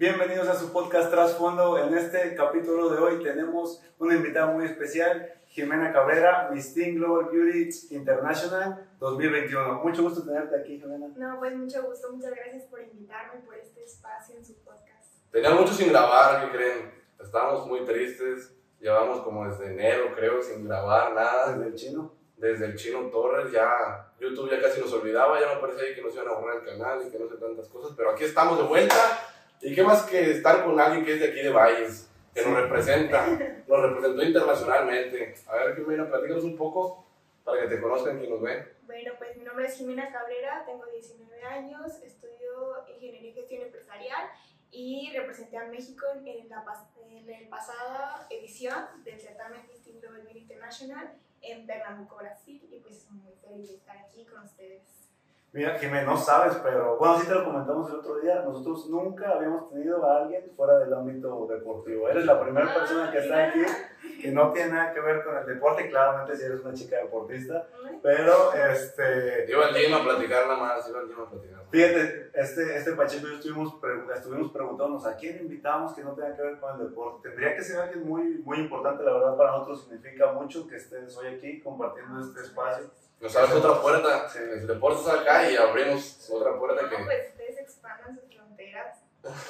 Bienvenidos a su podcast Trasfondo. En este capítulo de hoy tenemos una invitada muy especial, Jimena Cabrera, Miss Teen Global Beauty International 2021. Mucho gusto tenerte aquí, Jimena. No, pues mucho gusto, muchas gracias por invitarme por este espacio en su podcast. Tenía mucho sin grabar, ¿qué creen? Estábamos muy tristes, llevamos como desde enero, creo, sin grabar nada. Desde el chino. Desde el Chino Torres, ya YouTube ya casi nos olvidaba, ya me parece que nos iban a borrar el canal y que no sé tantas cosas, pero aquí estamos de vuelta. Y qué más que estar con alguien que es de aquí de Valles, que nos representa, nos representó internacionalmente. A ver, Jimena, platícanos un poco para que te conozcan quien nos ve. Bueno, pues mi nombre es Jimena Cabrera, tengo 19 años, estudio Ingeniería y Gestión Empresarial y representé a México en la, en la pasada edición del certamen Miss Global International en Pernambuco, Brasil, y pues muy feliz de estar aquí con ustedes. Mira, Jimé, no sabes, pero bueno, sí te lo comentamos el otro día. Nosotros nunca habíamos tenido a alguien fuera del ámbito deportivo. Eres la primera persona que está aquí que no tiene nada que ver con el deporte. Claramente, si eres una chica deportista, pero este. Iba al gym a platicar nada más, iba al gym a platicar. Fíjate, este, este Pacheco y yo estuvimos, estuvimos preguntándonos a quién invitamos que no tenga que ver con el deporte. Tendría que ser alguien muy, muy importante, la verdad, para nosotros significa mucho que estés hoy aquí compartiendo este espacio. Nos abres otra puerta, sí. el deporte está acá y abrimos otra puerta no, que... pues ustedes expandan sus fronteras.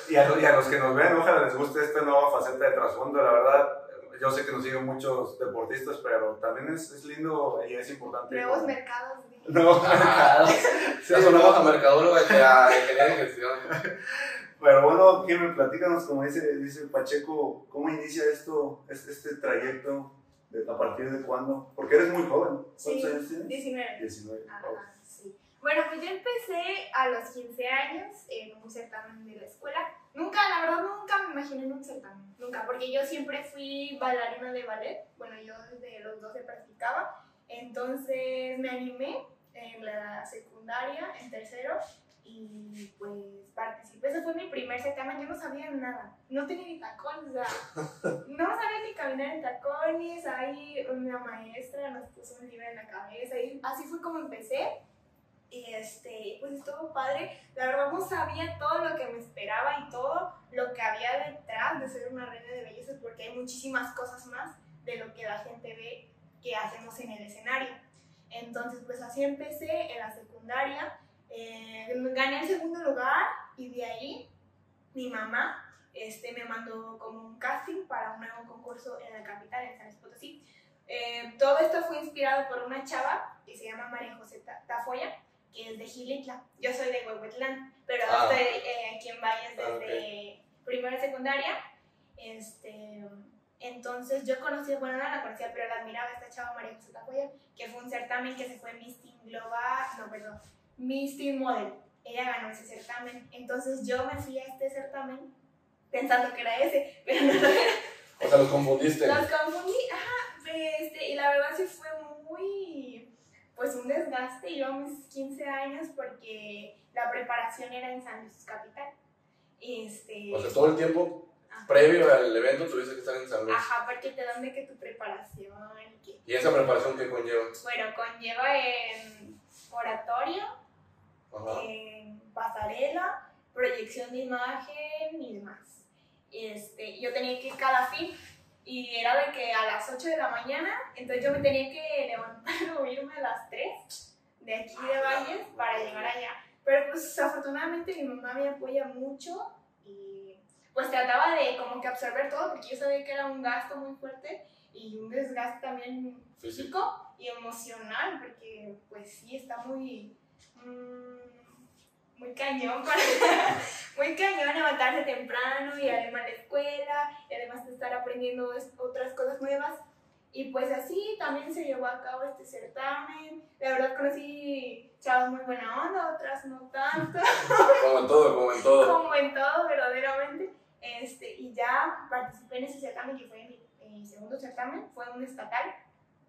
Y a, y a, los que nos ven, ojalá les guste esta nueva faceta de trasfondo, la verdad. Yo sé que nos siguen muchos deportistas, pero también es, es lindo y es importante. Nuevos como... mercados. Nuevos mercados. sí, Eso no a mercadólogo que a ingeniería de gestión. Pero bueno, Jimmy, platícanos, como dice, dice Pacheco, ¿cómo inicia esto, este, este trayecto ¿A partir de cuándo? Porque eres muy joven. ¿Cuántos sí, años tienes? 19. 19. Ajá, sí. Bueno, pues yo empecé a los 15 años en un certamen de la escuela. Nunca, la verdad, nunca me imaginé en un certamen. Nunca, porque yo siempre fui bailarina de ballet. Bueno, yo desde los 12 practicaba. Entonces me animé en la secundaria, en tercero, y pues participé. Ese fue mi primer certamen. Yo no sabía nada. No tenía ni tacones, o sea, no sabía ni caminar en tacones. Ahí una maestra nos puso un libro en la cabeza y así fue como empecé. Y este, pues estuvo padre. La verdad no sabía todo lo que me esperaba y todo lo que había detrás de ser una reina de belleza, porque hay muchísimas cosas más de lo que la gente ve que hacemos en el escenario. Entonces, pues así empecé en la secundaria eh, gané el segundo lugar y de ahí mi mamá este, me mandó como un casting para un nuevo concurso en la capital, en San Luis Potosí. Eh, todo esto fue inspirado por una chava que se llama María José Tafoya, que es de Gilitla. Yo soy de Huehuetlán, pero ah. estoy eh, aquí en Valles desde ah, okay. primera y secundaria. Este, entonces yo conocí, bueno, no la conocía, pero la admiraba esta chava María José Tafoya, que fue un certamen que se fue Miss Global, no, perdón, Miss Teen Model. Ella ganó ese certamen. Entonces yo me fui a este certamen pensando que era ese, pero no lo era. O sea, los confundiste. Los confundí, ajá. Este, y la verdad sí fue muy, pues un desgaste. Yo a mis 15 años porque la preparación era en San Luis Capital. Este, o sea, todo el tiempo previo al evento tuviste que estar en San Luis. Ajá, porque te dan de que tu preparación. Que, ¿Y esa preparación qué conlleva? Bueno, conlleva en oratorio, pasarela, proyección de imagen y demás. Este, yo tenía que ir cada fin y era de que a las 8 de la mañana, entonces yo me tenía que levantar o irme a las 3 de aquí de Valles para llegar allá. Pero pues afortunadamente mi mamá me apoya mucho y pues trataba de como que absorber todo porque yo sabía que era un gasto muy fuerte y un desgaste también físico y emocional porque pues sí está muy muy cañón, para, muy cañón levantarse temprano y además la escuela y además de estar aprendiendo otras cosas nuevas. Y pues así también se llevó a cabo este certamen. La verdad conocí chavos muy buena onda, otras no tanto. como en todo, como en todo. Como en todo, verdaderamente. Este, y ya participé en ese certamen que fue mi, mi segundo certamen, fue un estatal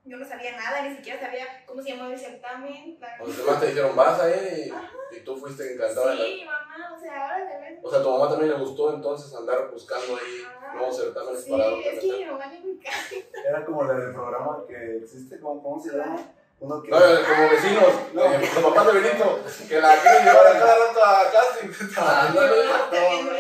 yo no sabía nada, ni siquiera sabía cómo se llamaba el certamen. Los demás te dijeron, vas ahí y, y tú fuiste encantada. Sí, mi mamá, o sea, ahora ver. O sea, a tu mamá también le gustó entonces andar buscando ahí ah, nuevos certámenes sí, para Sí, es que mi mamá le encanta. Era como la del programa que existe, ¿cómo, cómo se llama? Uno que... No, como vecinos, no. eh, los papás de Benito, que la quieren llevar a cada rato a casting. Ah, no, no, no,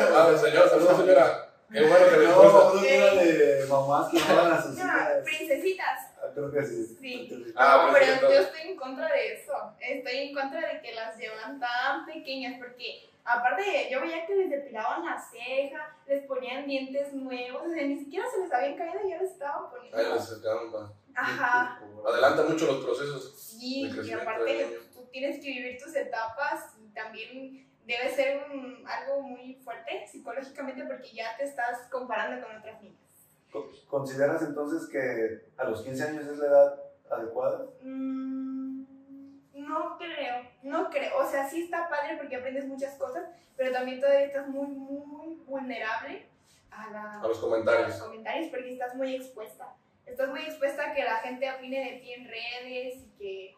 Ah, Saludos, señor. Saludos, señora. Qué bueno que le No, gusta. no era de mamás que llevan a sus No, hijas. princesitas. Ah, Creo que sí. Sí. Ah, no, pues, pero entonces- yo estoy en contra de eso. Estoy en contra de que las llevan tan pequeñas porque aparte yo veía que les depilaban la ceja, les ponían dientes nuevos, o sea, ni siquiera se les habían caído y ya les estaban poniendo. Ahí les quedaron pa- Ajá. Adelanta mucho los procesos. Sí, y aparte tú tienes que vivir tus etapas y también debe ser un- algo muy fuerte psicológicamente porque ya te estás comparando con otras niñas. Co- ¿Consideras entonces que a los 15 años es la edad adecuada? Mm, no creo, no creo. O sea, sí está padre porque aprendes muchas cosas, pero también todavía estás muy, muy vulnerable a, la- A los a comentarios. los comentarios porque estás muy expuesta. Estás muy expuesta a que la gente opine de ti en redes y que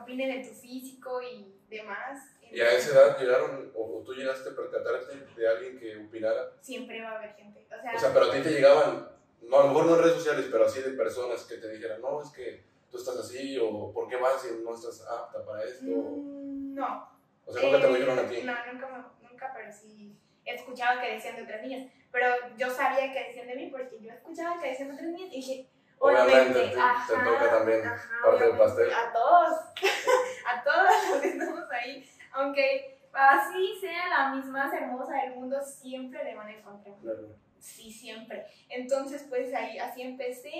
opine de tu físico y demás. Y a esa edad llegaron, o, tú llegaste a percatarte de alguien que opinara. Siempre va a haber gente. O sea, O sea, pero a ti te llegaban, no, a lo mejor no en redes sociales, pero así de personas que te dijeran, no, es que tú estás así, o ¿por qué vas y no estás apta para esto? mm, no. O sea, nunca te lo Eh, dijeron a ti. No, nunca, nunca, pero sí escuchaba que decían de otras niñas. Pero yo sabía que decían de mí porque yo escuchaba que decían de otras niñas y dije, Obviamente, te- ajá, te toca también ajá, parte del pastel. A todos, a todos los que estamos ahí. Aunque así sea la misma hermosa del mundo, siempre le van a encontrar. Claro. Sí, siempre. Entonces, pues ahí, así empecé.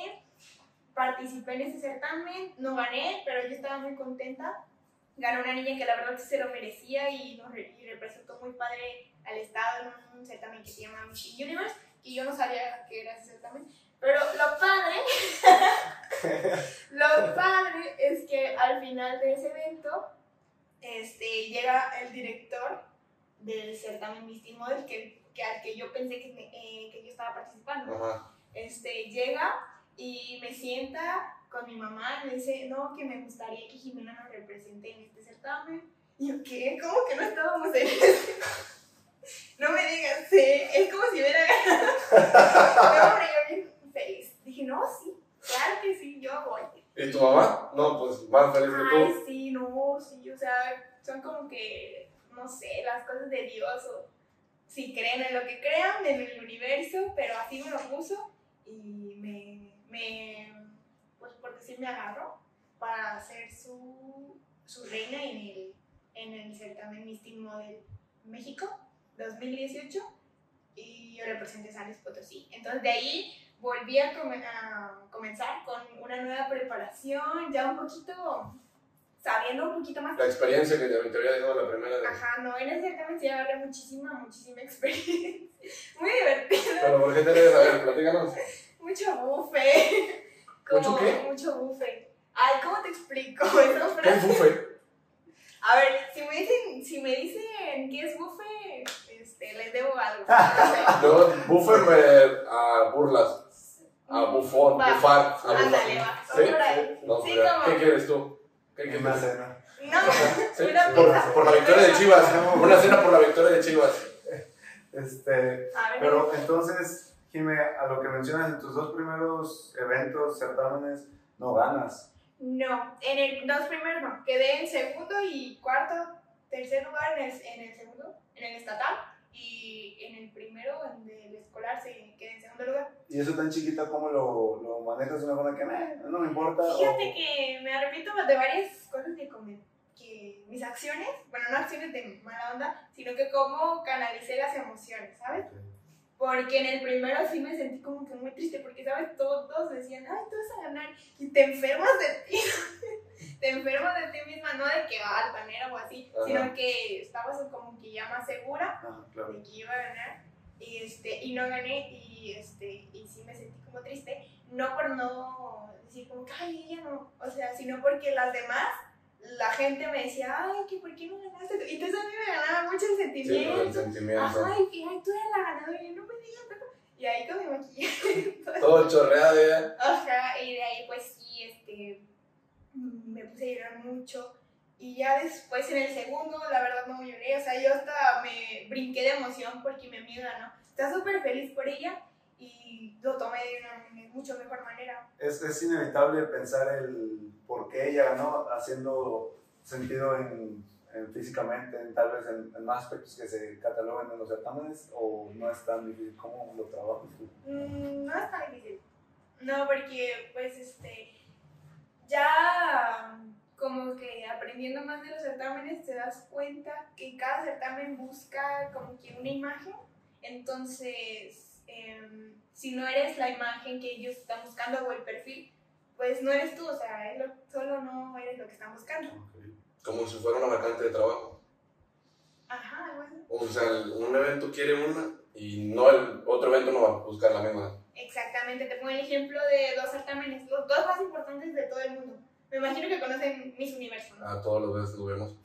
Participé en ese certamen, no gané, pero yo estaba muy contenta. Ganó una niña que la verdad se lo merecía y, nos re- y representó muy padre al Estado en un certamen que se llama Miss Universe, y yo no sabía que era ese certamen. Pero lo padre, lo padre es que al final de ese evento este, llega el director del certamen Miss Teen Model, que, que al que yo pensé que, me- eh, que yo estaba participando Ajá. este, llega y me sienta con mi mamá y me dice, no, que me gustaría que Jimena nos represente en este certamen. Y yo, ¿qué? ¿Cómo que no estábamos en? No me digas, sí, es como si hubiera ganado. No, hombre, yo bien feliz. Dije, no, sí, claro que sí, yo voy. ¿Y tu mamá? No, pues más feliz que Ay, tú. sí, no, sí, o sea, son como que, no sé, las cosas de Dios o si creen en lo que crean, en el universo, pero así me lo puso y me, me pues por decir, me agarró para ser su, su reina en el, en el certamen Miss Model México 2018 y yo representé San Luis Potosí. Entonces de ahí volví a, come- a comenzar con una nueva preparación, ya un poquito sabiendo un poquito más. La experiencia que te, había dejado la primera vez. Ajá, no, en ese certamen sí agarré muchísima, muchísima experiencia. Muy divertido, Pero ¿por qué te debes? A ver, platícanos. mucho buffet. ¿Mucho qué? Mucho buffet. Ay, ¿cómo te explico ¿Qué frase? buffet? A ver, si me dicen, si me dicen qué es buffet, este, les debo algo. No Yo, buffet me a burlas. A bufón, Va. bufar, a bufar. Ándale, ¿Qué quieres tú? ¿Qué Una quieres? cena. No, Sí, una por, pizza. por la victoria de Chivas. Una cena por la victoria de Chivas. Este, pero entonces, Jime, a lo que mencionas en tus dos primeros eventos, certámenes, no ganas. No, en el dos primeros no. Quedé en segundo y cuarto, tercer lugar en el, en el segundo, en el estatal. Y en el primero, en el escolar, se quedé en segundo lugar. Y eso tan chiquita, ¿cómo lo, lo manejas de una forma que "Meh, no me importa? o- Fíjate que me arrepiento de varias cosas que, come- que mis acciones, bueno, no acciones de mala onda, sino que cómo canalicé las emociones, ¿sabes? Porque en el primero sí me sentí como que muy triste, porque, ¿sabes? Todos decían, ay, tú vas a ganar, y te enfermas de ti. te enfermas de ti misma, no de que ah, altanera o así, Ajá. sino que estabas como que ya más segura Ajá, claro. de que iba a ganar y este y no gané y este y sí me sentí como triste no por no decir como que ay ella no o sea sino porque las demás la gente me decía ay que por qué no ganaste y entonces a mí me ganaba mucho el Sí, el sentimiento sentimiento. ajá y que ay tú eres la ganadora y yo, no me digas pero-". y ahí con mi maquillaje Todo chorreado ya. Ajá, y de ahí pues sí, este, me puse a llorar mucho. Y ya después en el segundo, la verdad no lloré, o sea, yo hasta me brinqué de emoción porque mi amiga ganó. Está súper feliz por ella y lo tomé de una mucho mejor manera. Es, es inevitable pensar el por qué ella ganó haciendo sentido en, eh, físicamente, en- tal vez en, en más aspectos que se cataloguen en los certámenes, o no es tan difícil? ¿Cómo lo trabajas tú? Mm, No es tan difícil. No, porque pues este ya como que aprendiendo más de los certámenes te das cuenta que cada certamen busca como que una imagen. Entonces, em, si no eres la imagen que ellos están buscando o el perfil, pues no eres tú, o sea, es lo- solo no eres lo que están buscando. Como si fuera una vacante de trabajo. Ajá, algo así. O sea, un evento quiere una y no el otro evento no va a buscar la misma. Exactamente, te pongo el ejemplo de dos certámenes, los dos más importantes de todo el mundo. Me imagino que conocen Miss Universo, ¿no? A todos los veces lo vemos.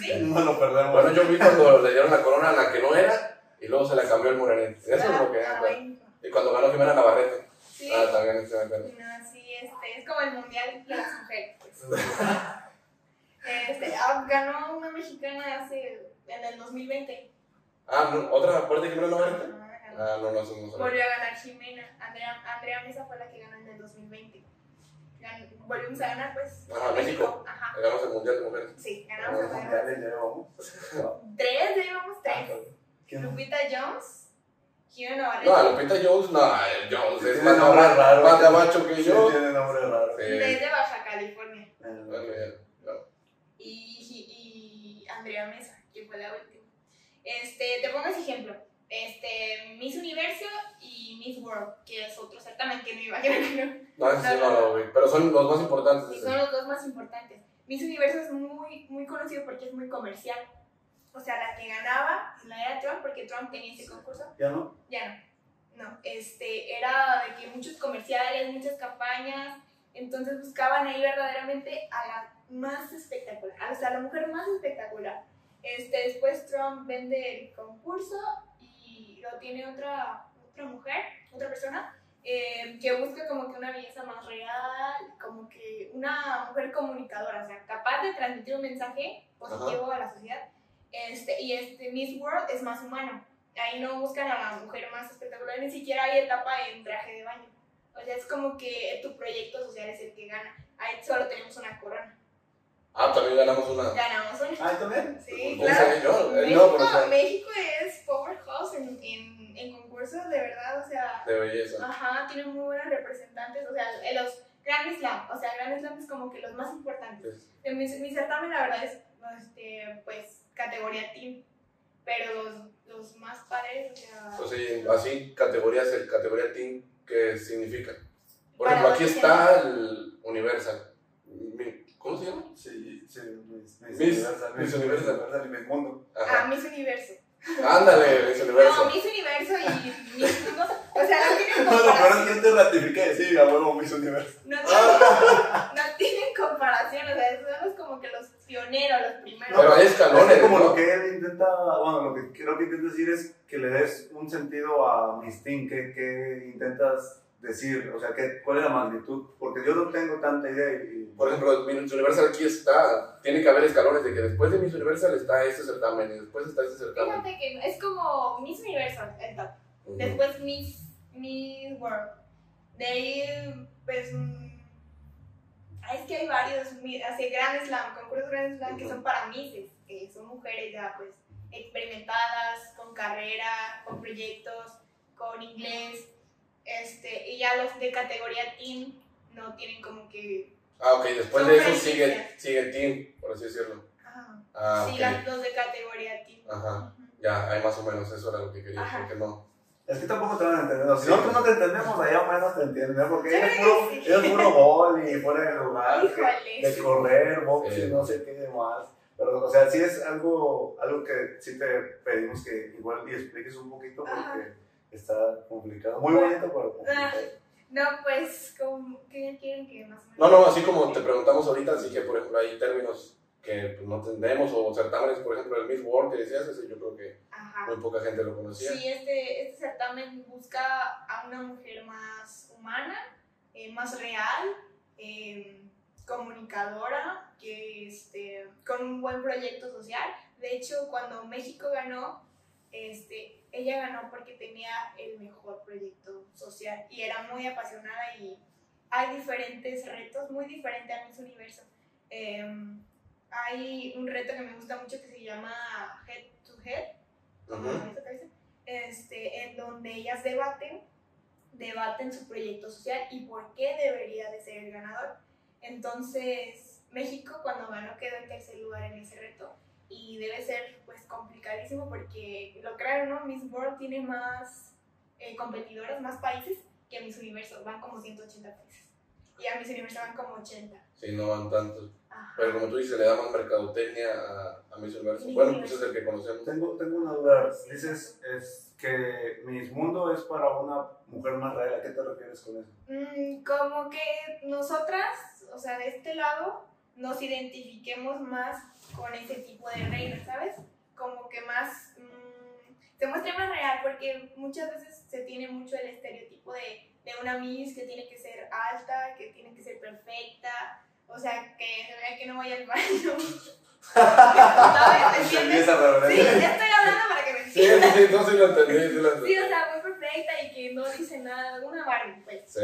Sí. No lo perdemos. Bueno, yo vi cuando le dieron la corona a la que no era y luego se la cambió el morenete. Eso es lo que Ah. Y cuando ganó Jimena Navarrete. Sí. Ah, también se me acuerdo. No, sí, este, es como el mundial de las mujeres. pues. Este, ah, ganó una mexicana hace, en el 2020. Ah, no, ¿otra aparte de Jimena Navarrete? Ganó. Ah, no, no, eso no sabía. Volvió a ganar Jimena. Andrea, Andrea Mesa fue la que ganó en el 2020. Gan- volvimos a ganar, pues. Ajá, México. Ajá. Ganamos el mundial de mujeres. Sí, ganamos el mundial. mundiales ya llevamos. Tres, llevamos tres. ¿Quién? Lupita Jones, Gio Navarrete. No, Lupita Jones, no, Jones es más nombre raro. más gabacho que yo. tiene nombre raro. Sí. Desde Baja California. No. y, y Andrea Mesa, que fue la última. Este, te pongo ese ejemplo. Este, Miss Universo y Miss World, que es otro certamen que no iba a que no. No, ese sí no lo vi, pero son los más importantes. Y son los dos más importantes. Miss Universo es muy, muy conocido porque es muy comercial. O sea, la que ganaba la era Trump, porque Trump tenía ese concurso, ¿Ya no? ya no. No, este, era de que muchos comerciales, muchas campañas, entonces buscaban ahí verdaderamente a la más espectacular, o sea, a la mujer más espectacular. Este, después Trump vende el concurso y lo tiene otra, otra mujer, otra persona, eh, que busca como que una belleza más real, como que una mujer comunicadora, o sea, capaz de transmitir un mensaje positivo a la sociedad. Este, y este Miss World es más humano. Ahí no buscan a la mujer más espectacular, ni siquiera hay etapa en traje de baño. O sea, es como que tu proyecto social es el que gana. Ahí solo tenemos una corona. Ah, también ganamos una. Ganamos una. Ah, ¿y también? Sí, ¿Cómo claro. yo? Eh, México, No, pero o sea, México es powerhouse en, en, en concursos, de verdad, o sea, de belleza. ajá, tiene muy buenos representantes, o sea, en los Grand Slam, o sea, Grand Slam es como que los más importantes. En mi, mi certamen, la verdad, es, este, pues, categoría team, pero los, los más padres, o sea... Pues sí, así categorías, el categoría team, ¿qué significa? Por ejemplo, aquí está el Universal. ¿Cómo se llama? Sí, sí, Miss, Miss, Miss- Universal, Miss Universal. Miss Mundo. Ah. Miss Universo. Ándale, Miss Universo. No, Miss Universo y Miss Mundo, o sea, no tienen No, lo peor es comparación. que te ratifica y sí, a huevo Miss Universo. No tienen, no tienen comparación, o sea, son como que los pioneros, los primeros. Pero hay escalones, Es como ¿no? lo que él intenta, bueno, lo que creo que intenta decir es que le des un sentido a Miss Teen, que, que intentas decir, o sea, que, ¿cuál es la magnitud? Porque yo no tengo tanta idea y... Por ejemplo, Miss Universal aquí está, tiene que haber escalones de que después de Miss Universal está este certamen y después está este certamen. Fíjate que es como Miss Universo, el top. Ujú. Después Miss, Miss World. De ahí, pues. Ah, Es que hay varios, así Grand Slam, concursos Grand Slam que son para Misses, que son mujeres ya, pues, experimentadas, con carrera, con proyectos, con inglés. Este, y ya los de categoría Team no tienen como que. Ah, ok, después de eso sigue, sigue Team, por así decirlo. ah, Ah, sí, las, los de categoría Team. Ajá, ya, hay más o menos, eso era lo que quería, Ajá. porque no. Es que tampoco te van a entender. Si Sí. nosotros no te entendemos, allá menos te entienden, porque Yo ella es creo puro, que sí. ella es puro gol y fuera de lugar, que- Híjole. de correr, box Sí. y no sé qué demás. Pero, o sea, sí es algo, algo que sí te pedimos que igual y expliques un poquito porque Ajá. está complicado. Muy bonito, pero complicado. No, pues, como, ¿qué quieren que más o menos? No, no, así como te preguntamos ahorita, así que por ejemplo hay términos que pues, no entendemos o certámenes, por ejemplo el Miss World que decías, ese yo creo que Ajá. muy poca gente lo conocía. Sí, este, este certamen busca a una mujer más humana, eh, más real, eh, comunicadora, que, este, con un buen proyecto social. De hecho, cuando México ganó, este, ella ganó porque tenía el mejor proyecto social y era muy apasionada y hay diferentes retos, muy diferentes a Miss Universo. Em, hay un reto que me gusta mucho que se llama Head to Head, Ujú. este, en donde ellas debaten, debaten su proyecto social y por qué debería de ser el ganador. Entonces, México cuando ganó quedó en tercer lugar en ese reto y debe ser pues complicadísimo porque lo crearon, ¿no? Miss World tiene más eh, competidoras, más países que Miss Universo, van como 180 países. Y a Miss Universo van como 80. Sí, no van tantos. Ajá. Pero como tú dices, le da más mercadotecnia a, a Miss Universo. Miss Bueno, pues es el que conocemos. Tengo, tengo una duda. Dices es que Miss Mundo es para una mujer más real. ¿A qué te refieres con eso? Mm, como que nosotras, o sea, de este lado, nos identifiquemos más con ese tipo de reina, ¿sabes? Como que más, mm, se muestre más real, porque muchas veces se tiene mucho el estereotipo de, de una Miss que tiene que ser alta, que tiene que ser perfecta, o sea, que se vea que no vaya al baño. Sí, referencia. estoy hablando para que me Sí, sí, sí, no, sí lo entendí, sí lo Sí, entendí. o sea, muy perfecta y que no dice nada, una Barbie, pues. Sí.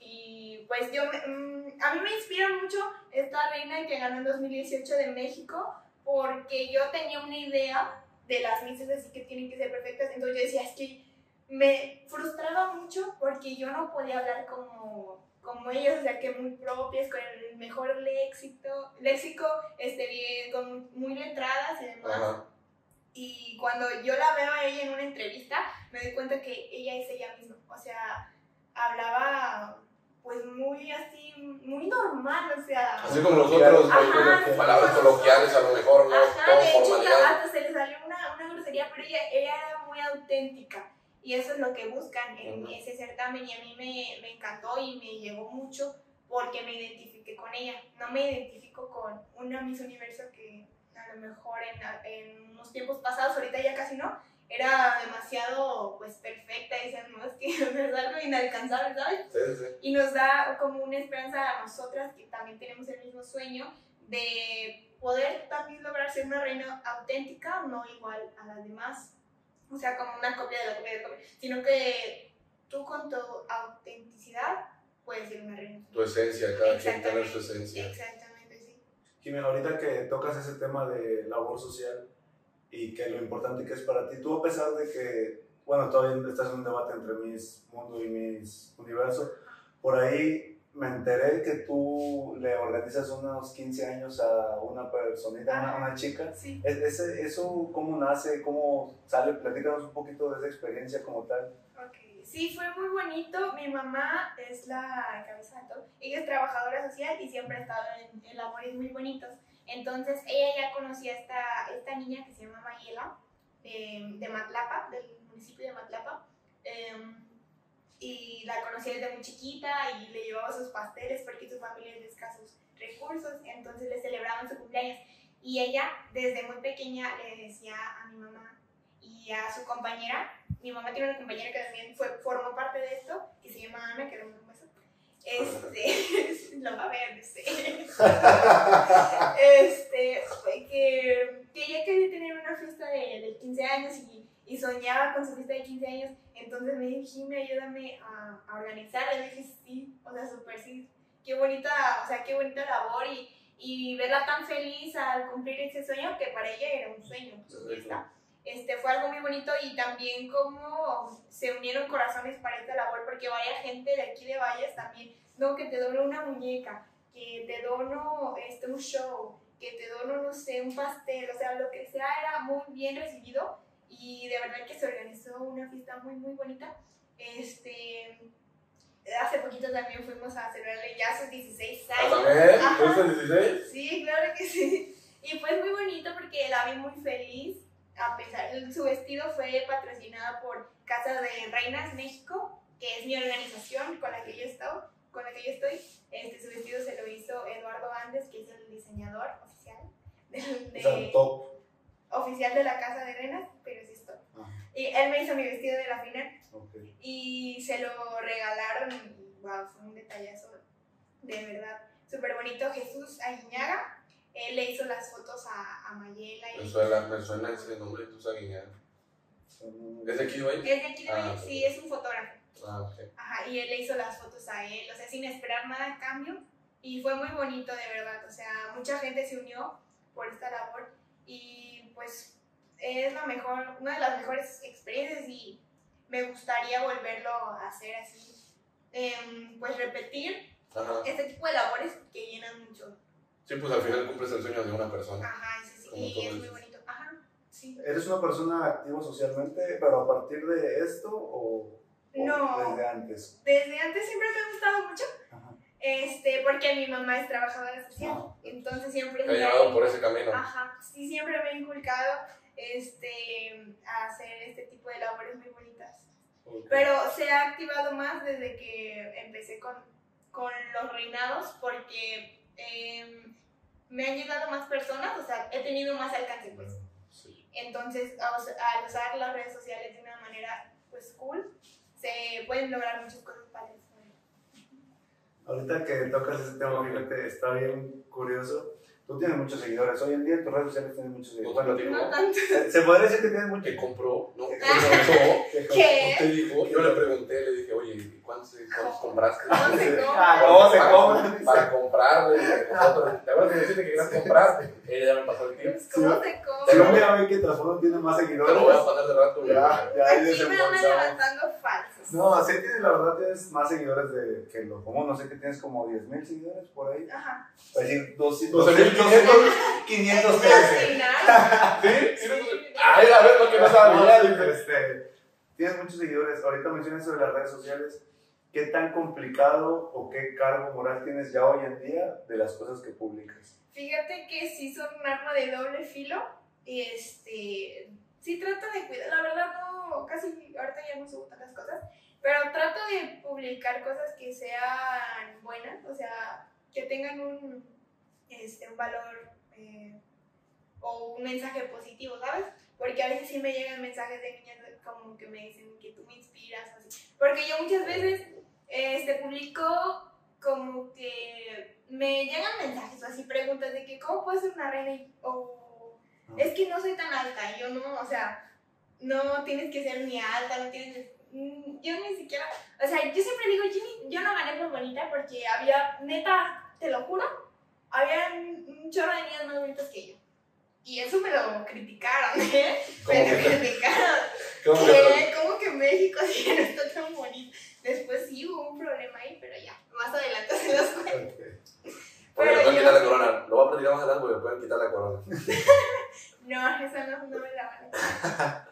Y pues yo, me- mm, a mí me inspira mucho esta reina que ganó en 2018 de México, porque yo tenía una idea de las misas así que tienen que ser perfectas, entonces yo decía, es que me frustraba mucho porque yo no podía hablar como, como ellos, o sea, que muy propias, con el mejor léxico, léxico este, bien, con muy letradas y demás. Ajá. Y cuando yo la veo a ella en una entrevista, me doy cuenta que ella es ella misma. O sea, hablaba pues muy así, muy normal, o sea... Así como nosotros, Ajá, con sí. palabras coloquiales a lo mejor, no Ajá, de hecho, hasta se le salió una, una grosería, pero ella, ella era muy auténtica. Y eso es lo que buscan en ese certamen. Y a mí me, me encantó y me llegó mucho porque me identifiqué con ella. No me identifico con una Miss Universo que a lo mejor en, en unos tiempos pasados, ahorita ya casi no, era demasiado pues perfecta. Y decían, no, es que es algo inalcanzable, ¿sabes? Sí, sí. y nos da como una esperanza a nosotras que también tenemos el mismo sueño de poder también lograr ser una reina auténtica, no igual a las demás, o sea, como una copia de la copia de la copia, sino que tú con tu autenticidad puedes ser una reina. Tu esencia, cada quien tener su esencia. Exactamente, sí. Jimena, ahorita que tocas ese tema de labor social y que lo importante que es para ti, tú a pesar de que, bueno, todavía estás en un debate entre Miss Mundo y Miss Universo, por ahí me enteré que tú le organizas unos 15 años a una personita, una, una chica. Sí. ¿Es- ¿Eso cómo nace? ¿Cómo sale? Platícanos un poquito de esa experiencia como tal. Ok, sí, fue muy bonito. Mi mamá es la cabeza de todo. Ella es trabajadora social y siempre ha estado en, en labores muy bonitas. Entonces, ella ya conocía a esta, esta niña que se llama Mayela, eh, de Matlapa, del municipio de Matlapa. em, y la conocía desde muy chiquita y le llevaba sus pasteles porque su familia es de escasos recursos. Entonces, le celebraban su cumpleaños. Y ella, desde muy pequeña, le decía a mi mamá y a su compañera mi mamá tiene una compañera que también fue, formó parte de esto, que se llama Ana, que mando un beso. Este, lo va a ver, sí. Este, fue que, que ella quería tener una fiesta de, de 15 años y, y soñaba con su fiesta de 15 años. Entonces me dijo, Jimmy, ayúdame a, a organizarla. Y le dije, sí, o sea, súper sí. Qué bonita, o sea, qué bonita labor y, y verla tan feliz al cumplir ese sueño, que para ella era un sueño, su fiesta este, fue algo muy bonito y también como se unieron corazones para esta labor, porque vaya gente de aquí de Valles también, no, que te dono una muñeca, que te dono este, un show, que te dono, no sé, un pastel, o sea, lo que sea era muy bien recibido y de verdad que se organizó una fiesta muy, muy bonita. Este, hace poquito también fuimos a celebrarle ya sus 16 ¿Ah, años. eres 16? Sí, claro que sí. Y fue muy bonito porque la vi muy feliz. A pesar, su vestido fue patrocinado por Casa de Reinas México, que es mi organización con la que yo estoy. Con la que yo estoy. Este, su vestido se lo hizo Eduardo Andes, que es el diseñador oficial de, de-. Oficial de la Casa de Reinas, pero es esto. Ajá. Y él me hizo mi vestido de la final Ok. y se lo regalaron y wow, fue un detallazo de verdad súper bonito. Jesús Aguiñaga, él le hizo las fotos a, a Mayela y Me suena, me suena ese nombre, sabes quién es. ¿Es de aquí, güey? es de aquí de Ah, sí, es un fotógrafo. Ah, ok. Ajá, y él le hizo las fotos a él, o sea, sin esperar nada a cambio. Y fue muy bonito, de verdad. O sea, mucha gente se unió por esta labor y pues es la mejor, una de las mejores experiencias y me gustaría volverlo a hacer así, em, pues repetir Ajá. este tipo de labores que llenan mucho. Sí, pues al final cumples el sueño de una persona. Ajá, sí, sí, y es muy bonito. Ajá, sí. ¿Eres una persona activa socialmente, pero a partir de esto o, o No. desde antes? Desde antes siempre me ha gustado mucho, porque mi mamá es trabajadora social, Ah. entonces siempre Te ha me ha llevado por ese camino. Ajá, sí, siempre me ha inculcado este, a hacer este tipo de labores muy bonitas. Ok. Pero se ha activado más desde que empecé con, con los reinados porque em, me han llegado más personas, o sea, he tenido más alcance, pues. Sí. Entonces, al usar las redes sociales de una manera, pues, cool, se pueden lograr muchas cosas padres. Ahorita que tocas ese tema, fíjate, está bien curioso. Tú tienes muchos seguidores. Hoy en día en tus redes sociales tienes muchos seguidores. No Bueno, te No tanto. se podría decir que tienes muchos. ¿Te compró? No, ¿te Ah. compró? ¿Qué? te dijo? Yo le pregunté, le dije, oye, ¿cuántos, cuántos compraste? ¿Cómo se come? Ah, ¿cómo se Para- comprarle. ¿te acuerdas que dijiste que querías comprar? Ella ya me pasó el tiempo. ¿Cómo se Si come? un día ven que Transformo tiene más Te seguidores, lo voy a pasar de rato. ya, ya Aquí me desembolsamos. levantando falsos. No, sí tienes, la verdad, tienes más seguidores de, que lo común. No sé que tienes como 10 mil seguidores por ahí. Ajá. Es decir, 200, 12,500. 513. Al final, ¿Sí? ¿Sí? sí. Ay, a ver lo que no sabía. Este, tienes muchos seguidores. Ahorita mencionas sobre las redes sociales. ¿Qué tan complicado o qué cargo moral tienes ya hoy en día de las cosas que publicas? Fíjate que sí son un arma de doble filo. Y este. Sí trato de cuidar. La verdad, no. Casi. Ahorita ya no subo tantas cosas. Pero trato de publicar cosas que sean buenas. O sea, que tengan un. Este, un valor. eh, o un mensaje positivo, ¿sabes? Porque a veces sí me llegan mensajes de niñas como que me dicen que tú me inspiras así. Porque yo muchas veces este, publico como que me llegan mensajes o así, preguntas de que cómo puedo ser una reina o es que no soy tan alta y yo no, o sea, no tienes que ser ni alta, no tienes que- mm, yo ni siquiera, o sea, yo siempre digo, ni- yo no gané por bonita porque había, neta, te lo juro, había un, chorro de niñas más bonitas que yo. Y eso me lo criticaron, ¿eh? ¿Cómo Me lo criticaron. ¿Cómo que? ¿Cómo que México sí no está tan bonito? Después sí hubo un problema ahí, pero ya, más adelante se los cuento. Pero pueden yo- la corona. Lo voy a platicar más adelante porque le pueden quitar la corona. No, esa no, no me la van a quitar.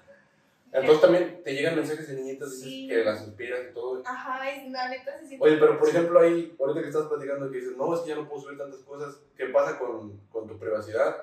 Entonces también te llegan mensajes de niñitas Sí. que las inspiras y todo. Ajá, es la neta se siente. Oye, pero por ejemplo ahí, ahorita que estás platicando que dices, no, es que ya no puedo subir tantas cosas, ¿qué pasa con, con tu privacidad?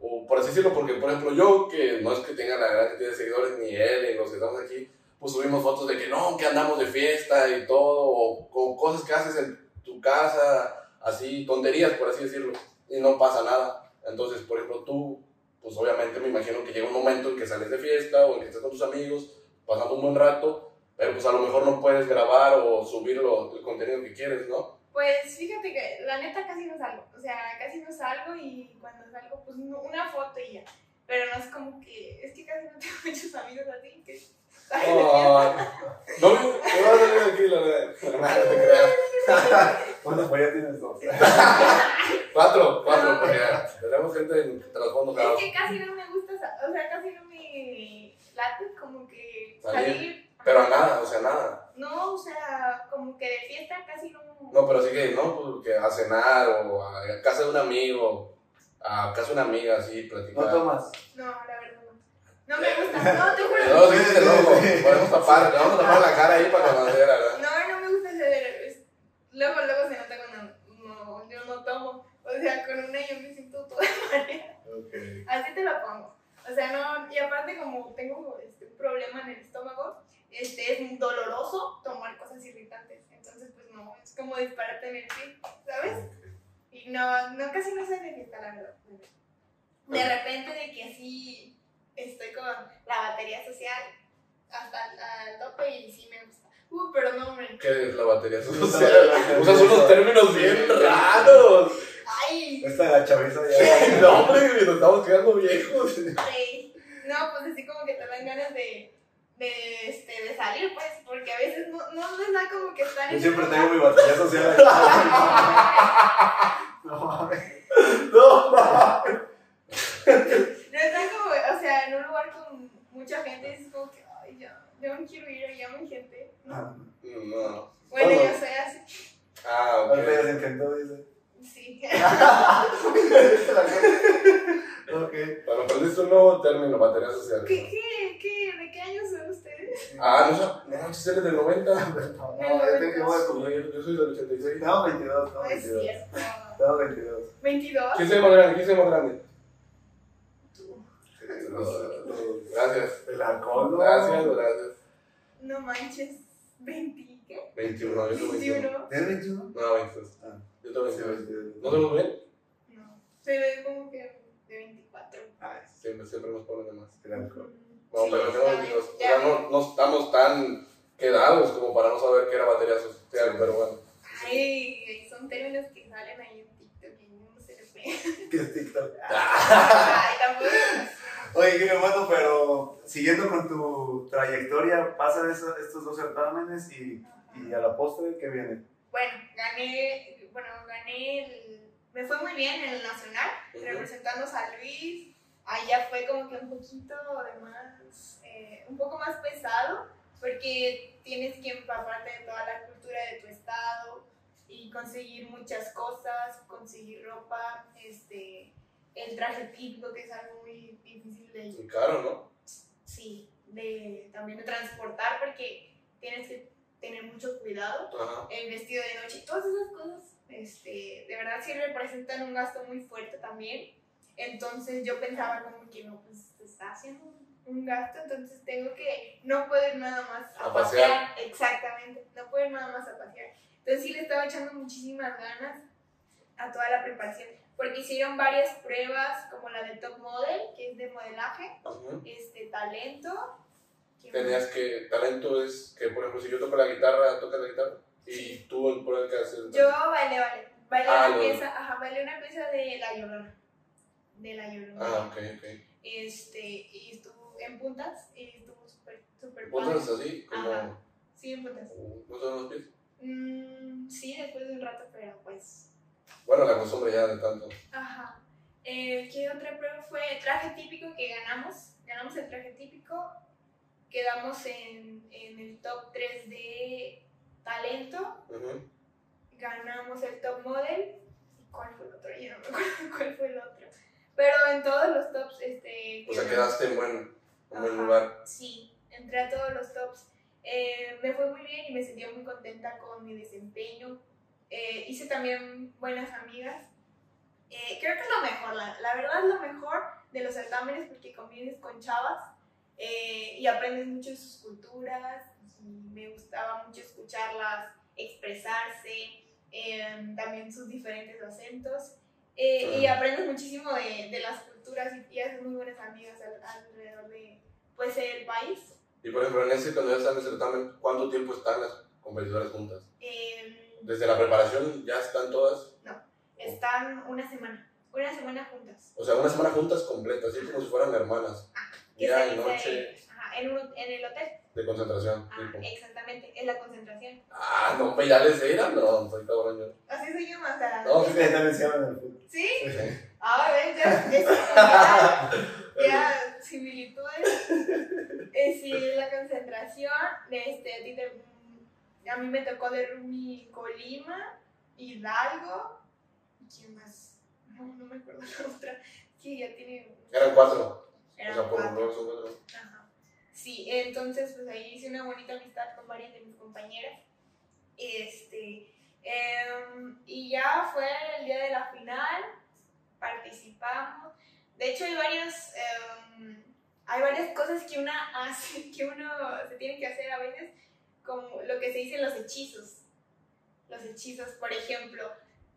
O por así decirlo, porque por ejemplo yo, que no es que tenga la gran cantidad de seguidores, ni él, ni los que estamos aquí, pues subimos fotos de que no, que andamos de fiesta y todo, o, o cosas que haces en tu casa, así, tonterías, por así decirlo, y no pasa nada. Entonces, por ejemplo, tú, pues obviamente me imagino que llega un momento en que sales de fiesta o en que estás con tus amigos, pasando un buen rato, pero pues a lo mejor no puedes grabar o subir lo- el contenido que quieres, ¿no? Pues fíjate que la neta casi no salgo. O sea, casi no salgo y cuando salgo, pues una foto y ya. Pero no es como que. Es que casi no tengo muchos amigos así que. Ay, no, me vas a salir aquí, la verdad. No te creas. Pues ya tienes dos. Cuatro, cuatro, porque tenemos gente en trasfondo cada Es que casi no me gusta, o sea, casi no me late como que Salir. salir. Pero a nada, o sea, nada. No, o sea, como que de fiesta casi no. No, pero sí que, ¿no? Pues que a cenar o a casa de un amigo, a casa de una amiga, así, platicar. No tomas. No, la verdad no. No me gusta, no, te juro. No, sí, desde luego. Podemos tapar, le vamos a tapar la cara ahí para conocer, ¿verdad? No, no me gusta hacer. es- Luego, luego se nota cuando no, yo no tomo. O sea, con una yo me siento toda manera. Ok. Así te lo pongo. O sea, no, y aparte como tengo este, un problema en el estómago, este, es doloroso tomar cosas irritantes. Entonces, pues no, es como dispararte en el pie, ¿sabes? Y no, no, casi no de fiesta, la verdad. De repente de que así estoy con la batería social hasta el al tope y sí me gusta. Uh, pero no, hombre. ¿Qué es la batería social? Usas unos términos bien raros. Ay, Esta la chaviza ya. No, hombre, nos estamos quedando viejos. sí. No, pues así como que te dan ganas de, de, este, de salir, pues, porque a veces no, no les da como que estar Yo en siempre tengo mi batería social aquí. No mames. No mames. yo no quiero ir allá, mi gente. No. Ah, No. Bueno, Bueno. yo soy así. Ah, ok. Ahorita ya se encantó, dice. Sí. ok. Bueno, aprendiste un nuevo término, batería social. ¿Qué, qué, qué, ¿De qué años son ustedes? Ah, no, no, manches, eres del 90. No, yo te yo Yo, soy del 86. Tengo 22, tengo No es 22. cierto. Tengo 22. ¿22? ¿Quién se más grande? ¿Quién se más grande? Tú. Gracias. El alcohol, ¿no? Gracias, gracias. No manches. ¿20 qué? 21, yo tengo 21. 21. ¿Tienes 21? No, 22. Ah, Yo tengo sí, 22. 22. ¿No somos bien? No. Se ve como que de 24. Ay, Siempre, siempre nos ponen de más. el alcohol. No, Sí, pero está tengo bien, 22. O ya no, no estamos tan quedados como para no saber qué era batería social, Sí. pero bueno. Ay, son términos que salen ahí en TikTok y no se les ve. ¿Qué es TikTok? Ay, tampoco. Oye, qué bueno, pero siguiendo con tu trayectoria, pasan eso- estos dos certámenes y, y a la postre, ¿qué viene? Bueno, gané, bueno, gané el, me fue muy bien en el nacional, Ujú. representando a San Luis. Allá fue como que un poquito de más, eh, un poco más pesado, porque tienes que empaparte de toda la cultura de tu estado y conseguir muchas cosas, conseguir ropa, este, el traje típico que es algo muy difícil de Muy caro, ¿no? sí, de también de transportar porque tienes que tener mucho cuidado Ajá. el vestido de noche, todas esas cosas, este, de verdad sí representan un gasto muy fuerte también. Entonces yo pensaba como que no, pues se está haciendo un gasto, entonces tengo que, no puedo ir nada más a, A pasear. pasear. Exactamente, no puedo ir nada más a pasear. Entonces sí le estaba echando muchísimas ganas a toda la preparación, porque hicieron varias pruebas, como la de Top Model, que es de modelaje, Ujú. este, talento. ¿qué Tenías que, talento es que, por ejemplo, si yo toco la guitarra, tocas la guitarra. Y tú, por el que haces. Yo bailé, bailé. Bailé Ah, una lo- pieza, ajá, bailé una pieza de La Llorona. De La Llorona. Ah, ok, ok. Este, y estuvo en puntas, y estuvo súper, súper ¿Puntas padre. así? Como. Ajá. Sí, en puntas. ¿No son los pies? Mm, sí, después de un rato, pero pues. Bueno, la costumbre ya de tanto. Ajá. Eh, ¿Qué otra prueba fue? Traje típico que ganamos. Ganamos el traje típico. Quedamos en, en el top 3 de talento. Ganamos el top model. ¿Y cuál fue el otro? Ya no me acuerdo cuál fue el otro. Pero en todos los tops, este. O sea, quedaste en buen, en buen lugar. Sí, entré a todos los tops. Eh, me fue muy bien y me sentía muy contenta con mi desempeño. Eh, hice también buenas amigas. Eh, creo que es lo mejor, la, la verdad es lo mejor de los certámenes porque convives con chavas eh, y aprendes mucho de sus culturas. Y me gustaba mucho escucharlas expresarse, eh, también sus diferentes acentos. Eh, y Ajá. aprendes muchísimo de, de las culturas y, haces muy buenas amigas al- alrededor de pues, el país. Y por ejemplo, en ese, cuando ya están en el certamen, ¿cuánto tiempo están las competidoras juntas? Eh, Desde la preparación ya están todas. están una semana, una semana juntas. O sea, una semana juntas completas, así como si fueran hermanas. Que Día y noche ajá, en, un- en el hotel. De concentración. Tipo. exactamente, es la concentración. Ah, no, pues ya les eran, no, soy cabrón yo. Así se llama, o sea. No, Sí, que también se llama en el fútbol. ¿Sí? Sí. Ah, ven, ya, ya, ya, similitudes. Eh, sí, la concentración, este, a, ti te- a mí me tocó de Rumi Colima, Hidalgo, ¿y quién más? No, no me acuerdo la otra. Sí, ya tiene... Eran cuatro. eran o sea, por cuatro. cuatro. Ajá. Sí, entonces pues ahí hice una bonita amistad con varias de mis compañeras. Este, em, y ya fue el día de la final, participamos. De hecho hay varios, em, hay varias cosas que una hace, que uno se tiene que hacer a veces, como lo que se dice los hechizos. Los hechizos, por ejemplo,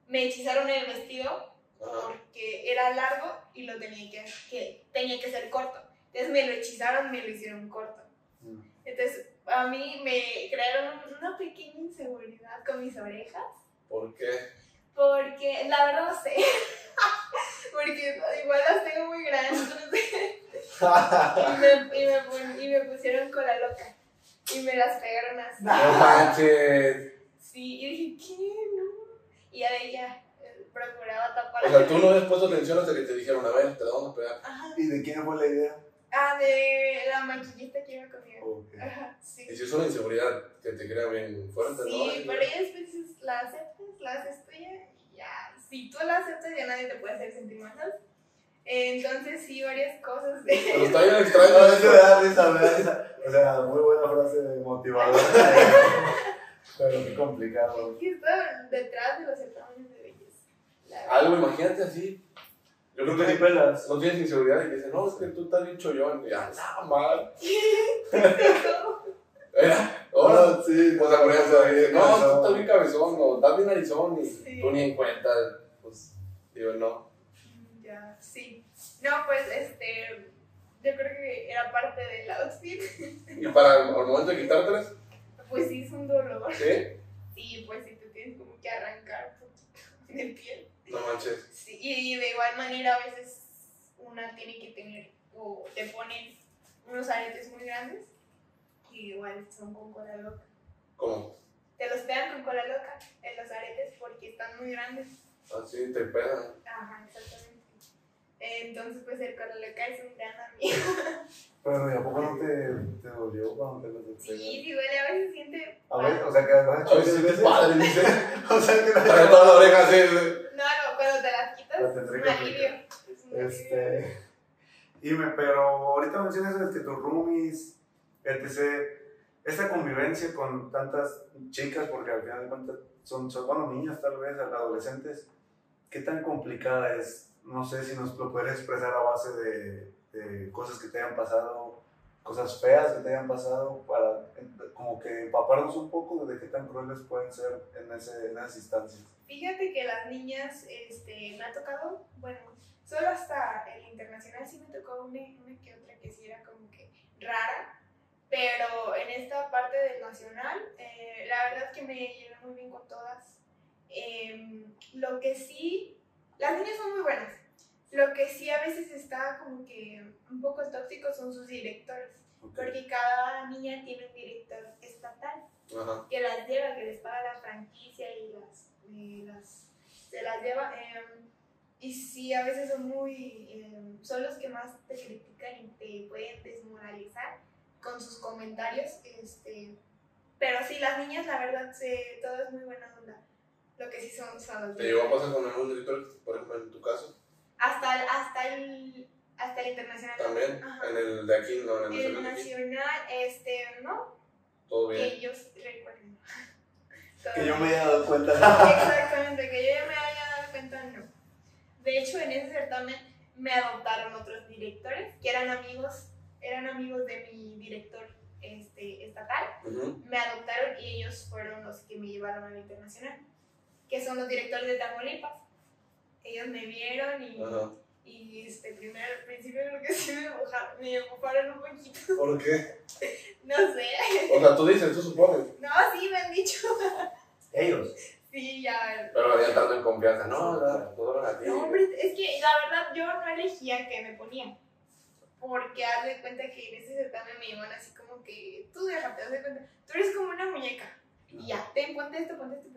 me hechizaron el vestido porque era largo y lo tenía que, que, tenía que ser corto. Entonces me lo hechizaron, me lo hicieron corto. Mm. Entonces a mí me crearon una pequeña inseguridad con mis orejas. ¿Por qué? Porque la verdad no sé. porque igual las tengo muy grandes. entonces, y, me, y, me, pon- y me pusieron cola loca. Y me las pegaron así. No manches. Sí, y dije, ¿qué? No. Y ya de ella eh, procuraba tapar. O sea, tú no habías puesto atención hasta que te dijeron, a ver, te la vamos a pegar. Ajá. ¿Y de quién fue la idea? Ah, de la maquillista que iba conmigo. Ok. Ajá, sí. Y si es una inseguridad que te crea bien fuerte, ¿no? Sí, pero ya después dices, la aceptas, la haces tuya y ya. Si tú la aceptas, ya nadie te puede hacer sentir mal. Entonces, sí, varias cosas de. Pero está bien No, extraño eso eso. me da risa, me da risa. O sea, muy buena frase motivadora. Pero qué complicado. ¿Qué está detrás de los certámenes de belleza? Algo, imagínate así. Yo creo ¿Tú que ni pelas? no tienes inseguridad y dicen, no, es que tú estás bien chollón. Y ya, no, mal. Era, ahora. sí. O sea, por ahí, no, tú estás bien cabezón, o estás bien narizón, y Sí. tú ni en cuenta. Pues, digo, no. Ya, sí. No, pues, este. Yo creo que era parte del outfit. Y para el momento de quitártelas, Pues sí, es un dolor. ¿sí? Sí, pues sí, te tienes como que arrancar un poquito de piel. No manches. Sí, y de igual manera a veces una tiene que tener, o te ponen unos aretes muy grandes, y igual son con cola loca. ¿Cómo? Te los pegan con cola loca en los aretes porque están muy grandes. Así te pegan. Ajá, exactamente. Entonces, pues el cola loca es un gran amigo. Pero ¿y a poco no te, te dolió cuando te lo Sí, sí, duele, a veces siente. A ver, o sea, que has A hecho veces veces. es padre, dice. O sea, que Trae toda la oreja así. No, no, cuando te las quitas, La es un alivio. Este. Y me, pero ahorita mencionas de que tus roomies, etc. Esta convivencia con tantas chicas, porque al final de cuentas son, son bueno, niñas tal vez, adolescentes, ¿qué tan complicada es? No sé si nos lo puedes expresar a base de, de cosas que te hayan pasado, cosas feas que te hayan pasado, para eh, como que empaparnos un poco de qué tan crueles pueden ser en, ese, en esas instancias. Fíjate que las niñas, este, me ha tocado, bueno, solo hasta el internacional sí me tocó una, una que otra que sí era como que rara, pero en esta parte del nacional, eh, la verdad que me llevé muy bien con todas. Em, lo que sí, las niñas son muy buenas, lo que sí a veces está como que un poco tóxico son sus directores, porque cada niña tiene un director estatal Ajá. que las lleva, que les paga la franquicia y las, y las se las lleva. em, y sí, a veces son muy, em, son los que más te critican y te pueden desmoralizar con sus comentarios. Este, pero sí, las niñas, la verdad, se, todo es muy buena onda. Lo que sí son, son los ¿Te llegó a pasar con algún director, por ejemplo, en tu caso? Hasta, el- hasta, el, hasta el internacional. También, Ajá. en el de aquí, no, en el El nacional este, no, Todo que bien. ellos recuerden. Que yo me haya dado cuenta. Exactamente, que yo ya me haya dado cuenta, no. De hecho, en ese certamen me adoptaron otros directores que eran amigos, eran amigos de mi director este, estatal. Me adoptaron y ellos fueron los que me llevaron al internacional, que son los directores de Tamaulipas. Ellos me vieron y, Ajá. y este, primero, al principio creo que sí me empujaron, me empujaron un poquito, ¿Por qué? no sé. O sea, tú dices, tú supones. No, sí me han dicho. Ellos. Sí, ya, Pero ya estando en confianza. No, no, todo a ti. No, hombre, es que la verdad yo no elegía qué me ponía. Porque haz de cuenta que en ese certamen me iban así como que tú déjate, haz de cuenta, tú eres como una muñeca. Y ya, ten, ponte esto, ponte esto, ponte esto.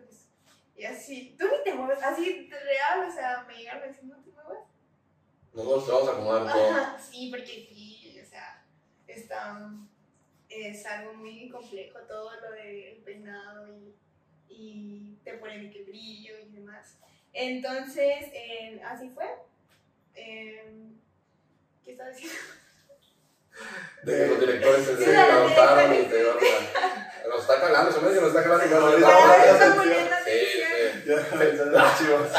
Y así, tú ni te mueves, así real, o sea, me llegaron a decir, no te muevas. Nosotros te vamos a acomodar todo. Ajá, sí, porque sí, o sea, está, es algo muy complejo todo lo del peinado y, y te ponen que brillo y demás. Entonces, eh, así fue. Eh, ¿Qué estaba diciendo? De que los directores se y te iban a... Nos está calando, se me dice que nos está calando. y no nos está poniendo sí. Ya, pensando en archivos.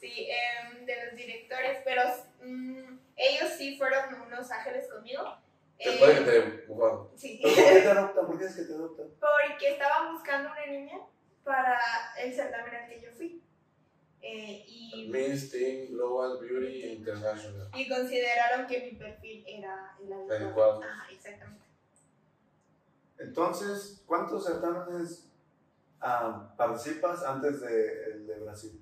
Sí, em, de los directores, pero mm, ellos sí fueron unos ángeles conmigo. Se Eh, que te... Bueno, sí. ¿Pero por qué te adoptan? ¿Por qué es que te adoptan? porque estaba buscando una niña para el certamen al que yo fui. Eh, y, Miss Teen Global Beauty International. y consideraron que mi perfil era el adecuado. Adecuado. Ajá, exactamente. Entonces, ¿cuántos certámenes ah, participas antes del de Brasil?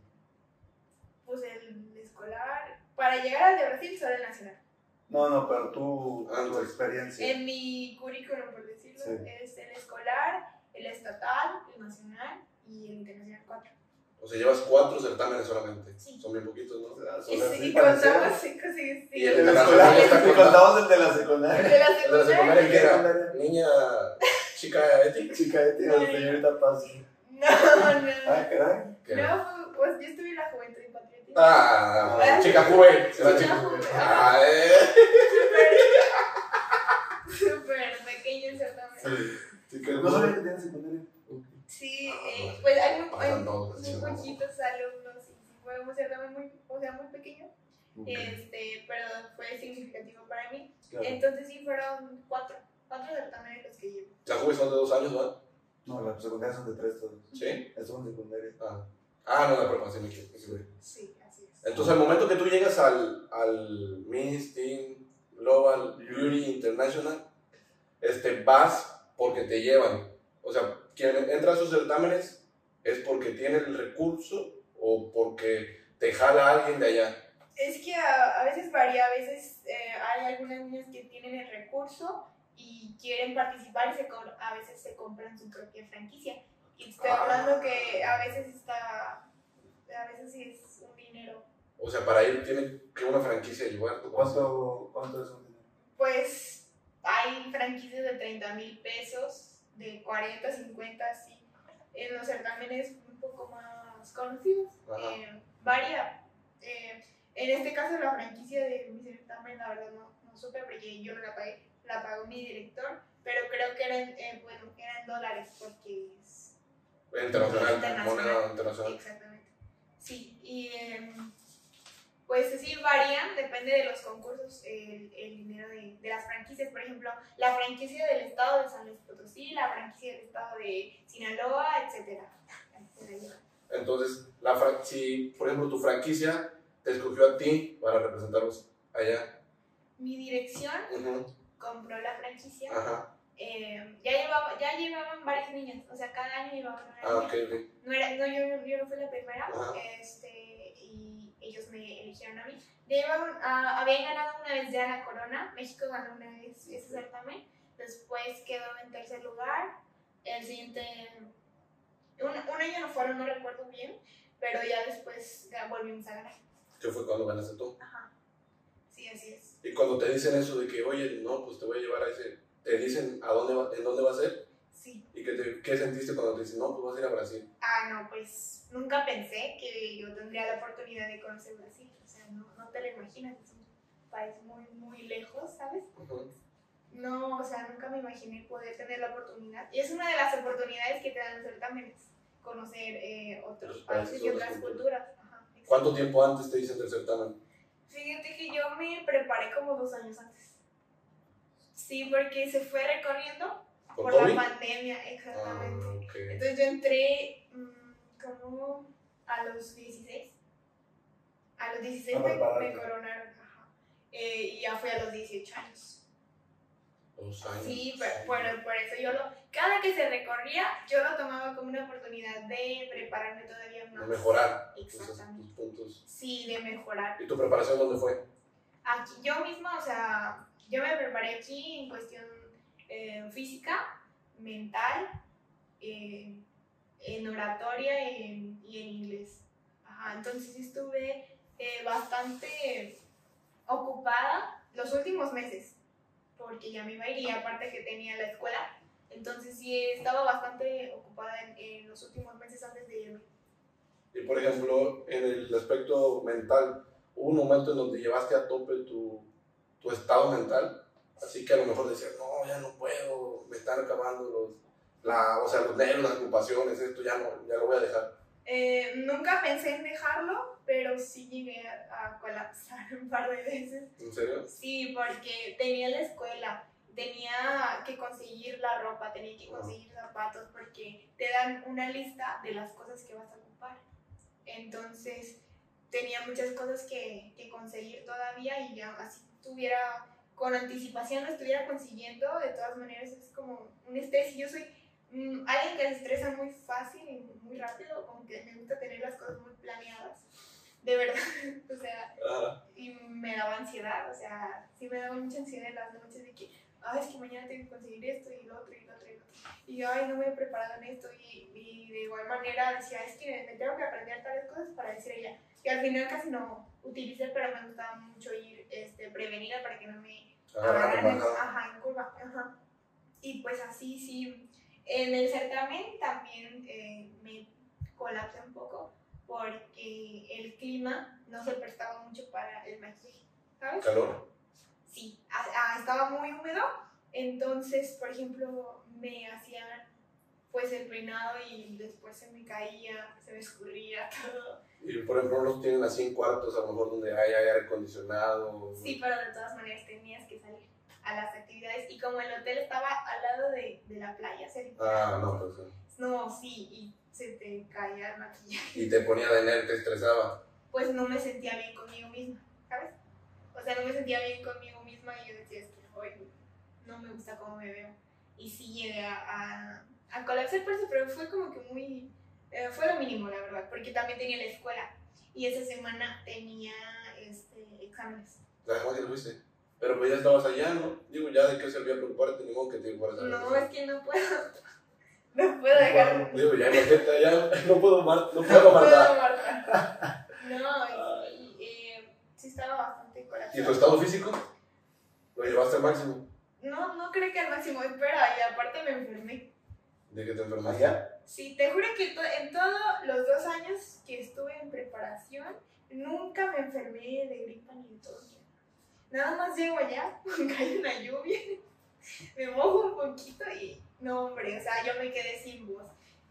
Pues el escolar, para llegar al de Brasil, solo el nacional. No, no, pero tú, tu Antes. experiencia. En mi currículum, por decirlo, Sí. es el escolar, el estatal, el nacional y el internacional 4. O sea, llevas cuatro certámenes solamente. Sí. Son bien poquitos, ¿no? O sea, Y, son sí, parecidos. contamos, sí, sí, sí. Y el De de la la secundaria y contado. contamos el de la El secundaria. de la El de la secundaria secundaria. que era secundaria. niña, chica ética. Chica, eh, tío, señorita Paz. No, no. Ah, caray. No, pues yo estuve en la juventud y patriótica. Ah, Ah. chica joven. Era Chica chica. joven. Ah, eh. Súper pequeño el certamen. Chica No joven. que tenía secundaria. Sí, Ah, eh, pues hay muy, hay ¿no? poquitos alumnos y sí fue un certamen muy, o sea, muy pequeño, este, pero fue significativo para mí. Claro. Entonces sí fueron cuatro, cuatro certámenes los que llevo. Chica joven son de dos años, ¿verdad? No, las secundarias son de tres todos. Sí. Estuvo en secundaria. Ah, ah no, la prepa, sí sí, así es. Entonces, al momento que tú llegas al, al Miss Teen Global Beauty International, este, vas porque te llevan. O sea, quien entra a esos certámenes es porque tiene el recurso o porque te jala alguien de allá. Es que a, a veces varía, a veces eh, hay algunas niñas que tienen el recurso y quieren participar y se a veces se compran su propia franquicia. Y estoy Ah. hablando que a veces está, a veces sí es un dinero. O sea, para ir tiene que una franquicia llevar. ¿Cuánto, cuánto es un dinero? Pues hay franquicias de 30 mil pesos, de 40, 50, sí. En los certámenes un poco más conocidos. Eh, varía. Eh, en este caso la franquicia de mi certamen, la verdad no, no supe porque yo no la pagué, la pagó mi director, pero creo que eran, eh, bueno, eran dólares porque es... Internacional, Internacional. moneda internacional. Exactamente. Sí, y em, pues sí varían, depende de los concursos, el, el dinero de, de las franquicias. Por ejemplo, la franquicia del estado de San Luis Potosí, la franquicia del estado de Sinaloa, etc. Entonces, la si, por ejemplo, tu franquicia te escogió a ti para representarlos allá. Mi dirección Ujú, compró la franquicia. Ajá. eh, ya, llevaba, ya llevaban varias niñas, o sea, cada año llevaban una Ah, niña. No, era, no yo, yo no fui la primera, Ajá. este, y ellos me eligieron a mí. Llevaban, ah, habían ganado una vez ya la corona, México ganó una vez ese certamen, después quedó en tercer lugar, el siguiente, un, un año no fueron, no recuerdo bien, pero ya después volvimos a ganar. Que fue cuando ganaste tú. Ajá, sí, así es. Y cuando te dicen eso de que, oye, no, pues te voy a llevar a ese, te dicen a dónde va, en dónde va a ser Sí. y que te, qué sentiste cuando te dicen, no, pues vas a ir a Brasil. Ah, no, pues nunca pensé que yo tendría la oportunidad de conocer Brasil. O sea, no, no te lo imaginas, es un país muy, muy lejos, ¿sabes? Ujú. No, o sea, nunca me imaginé poder tener la oportunidad. Y es una de las oportunidades que te dan los certámenes, conocer eh, otros países países, y otras culturas. Ajá. ¿Cuánto tiempo antes te dicen del certamen? Fíjate que yo me preparé como dos años antes. Sí, porque se fue recorriendo ¿Con por COVID? la pandemia, exactamente. Ah, ok. Entonces yo entré mm, como a los 16. A los 16 A me, me coronaron. Ajá. Eh, y ya fui a los 18 años. Dos años. Sí, pero, bueno, por eso yo lo... Cada que se recorría, yo lo tomaba como una oportunidad de prepararme todavía De más. mejorar esos Exactamente. tus puntos. Sí, de mejorar. ¿Y tu preparación dónde fue? Aquí yo misma, o sea, yo me preparé aquí en cuestión eh, física, mental, eh, en oratoria y en, y en inglés. Ajá, entonces estuve eh, bastante ocupada los últimos meses, porque ya me iba a ir y aparte que tenía la escuela, entonces sí estaba bastante ocupada en, en los últimos meses antes de irme. Y por ejemplo, en el aspecto mental, hubo un momento en donde llevaste a tope tu, tu estado mental, así que a lo mejor decías, no, ya no puedo, me están acabando los, la, o sea, los nervios, las ocupaciones, esto ya no, ya lo voy a dejar. Eh, nunca pensé en dejarlo, pero sí llegué a, a colapsar un par de veces. ¿En serio? Sí, porque tenía la escuela, tenía que conseguir la ropa, tenía que conseguir zapatos, porque te dan una lista de las cosas que vas a ocupar. Entonces, tenía muchas cosas que, que conseguir todavía y ya así tuviera, con anticipación lo estuviera consiguiendo, de todas maneras es como un estrés y yo soy mm, alguien que se estresa muy fácil y muy rápido, como que me gusta tener las cosas muy planeadas. De verdad, o sea, Ah, y me daba ansiedad, o sea, sí me daba mucha ansiedad en las noches de que ay, es que mañana tengo que conseguir esto y lo otro y lo otro y lo otro. Y yo, ay, no me he preparado en esto. Y, y de igual manera decía, es que me tengo que aprender tales cosas para decir ella. Y al final casi no utilicé, pero me gustaba mucho ir este, prevenida para que no me Agarrar agarraran en, ajá, en curva. Ajá. Y pues así, sí. En el certamen también eh, me colapsé un poco porque el clima no se prestaba mucho para el maquillaje, ¿sabes? Calor. Sí, a- a- estaba muy húmedo, entonces, por ejemplo, me hacían pues el peinado y después se me caía, se me escurría todo. Y por ejemplo, unos tienen así en cuartos, a lo mejor donde hay aire acondicionado. Sí, pero de todas maneras tenías que salir a las actividades y como el hotel estaba al lado de, de la playa, cerca, Ah, no, pues. sí. no, sí, y se te caía el maquillaje, Y te ponía de nervio, te estresaba. pues no me sentía bien conmigo misma, ¿sabes? O sea, no me sentía bien conmigo misma y yo decía, es que hoy no me gusta cómo me veo. Y sí llegué a, a, a colapsar por eso, pero fue como que muy, eh, fue lo mínimo, la verdad, porque también tenía la escuela y esa semana tenía este, exámenes. La demás que lo viste. Pero pues ya estabas allá, ¿no? Digo, ya de qué servía preocuparte, ni modo que te fueras a No, es que no puedo, no puedo dejar Digo, ya imagínate allá, no puedo, mar- no No puedo guardar. guardar. No, y, y, eh, sí estaba bastante ¿Y tu estado físico? Lo llevaste al máximo. No, no creo que al máximo, espera, y aparte me enfermé. ¿De que te enfermaste? Sí, te juro que to- en todos los dos años que estuve en preparación, nunca me enfermé de gripa ni de todo. Nada más llego allá, cae una lluvia, me mojo un poquito y no, hombre, o sea, yo me quedé sin voz.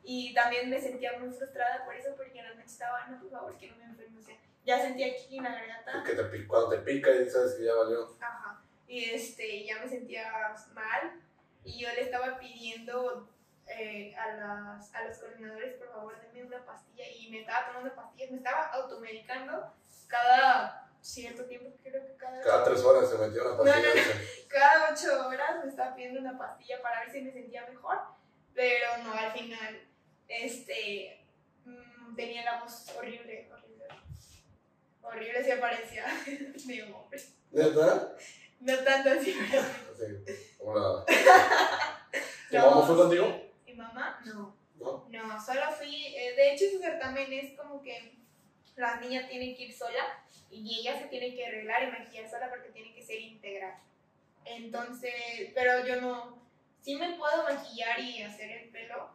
Y también me sentía muy frustrada por eso, porque en la noche estaba, no, por favor, que no me enferme. O sea, ya sentía aquí en la garganta. Porque te, cuando te pica y sabes que ya valió. Ajá. Y este, ya me sentía mal y yo le estaba pidiendo eh, a, las, a los coordinadores, por favor, denme una pastilla y me estaba tomando pastillas, me estaba automedicando cada cierto tiempo, creo que cada, Cada tres horas se metió una pastilla. No, no, cada ocho horas me estaba pidiendo una pastilla para ver si me sentía mejor, pero no, al final, este, mm, tenía la voz horrible, horrible. Horrible se parecía de un hombre. ¿Neta? No tanto así, pero Sí. como la- ¿Tu No. mamá fue contigo? ¿Mi mamá? No. ¿No? No, solo fui. eh, de hecho, ese certamen es como que las niñas tienen que ir sola y ella se tiene que arreglar y maquillar sola porque tiene que ser integral. Entonces, pero yo no. Sí me puedo maquillar y hacer el pelo,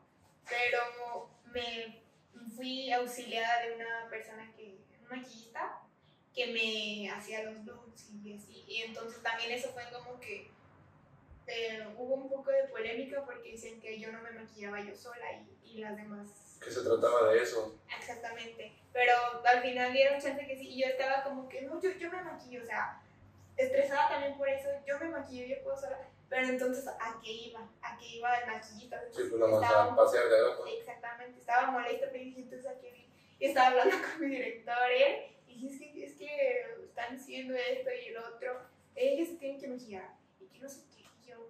pero me fui auxiliada de una persona que, un maquillista, que me hacía los looks y así. Y entonces también eso fue como que eh, hubo un poco de polémica porque dicen que yo no me maquillaba yo sola y, y las demás. Que se trataba de eso. Exactamente. Pero al final dieron chance que sí. Y yo estaba como que, no, yo, yo me maquillo, o sea, estresada también por eso. Yo me maquillo, yo puedo sola. Pero entonces, ¿a qué iba? ¿A qué iba el maquillista? Sí, pues nada más Estaba a un pasear de abajo. Exactamente, estaba molesta, pero dije, entonces a qué vine? Y estaba hablando con mi director, él, y dije, es que, es que están diciendo esto y el otro, ellos se tienen que maquillar, y que no sé qué, yo,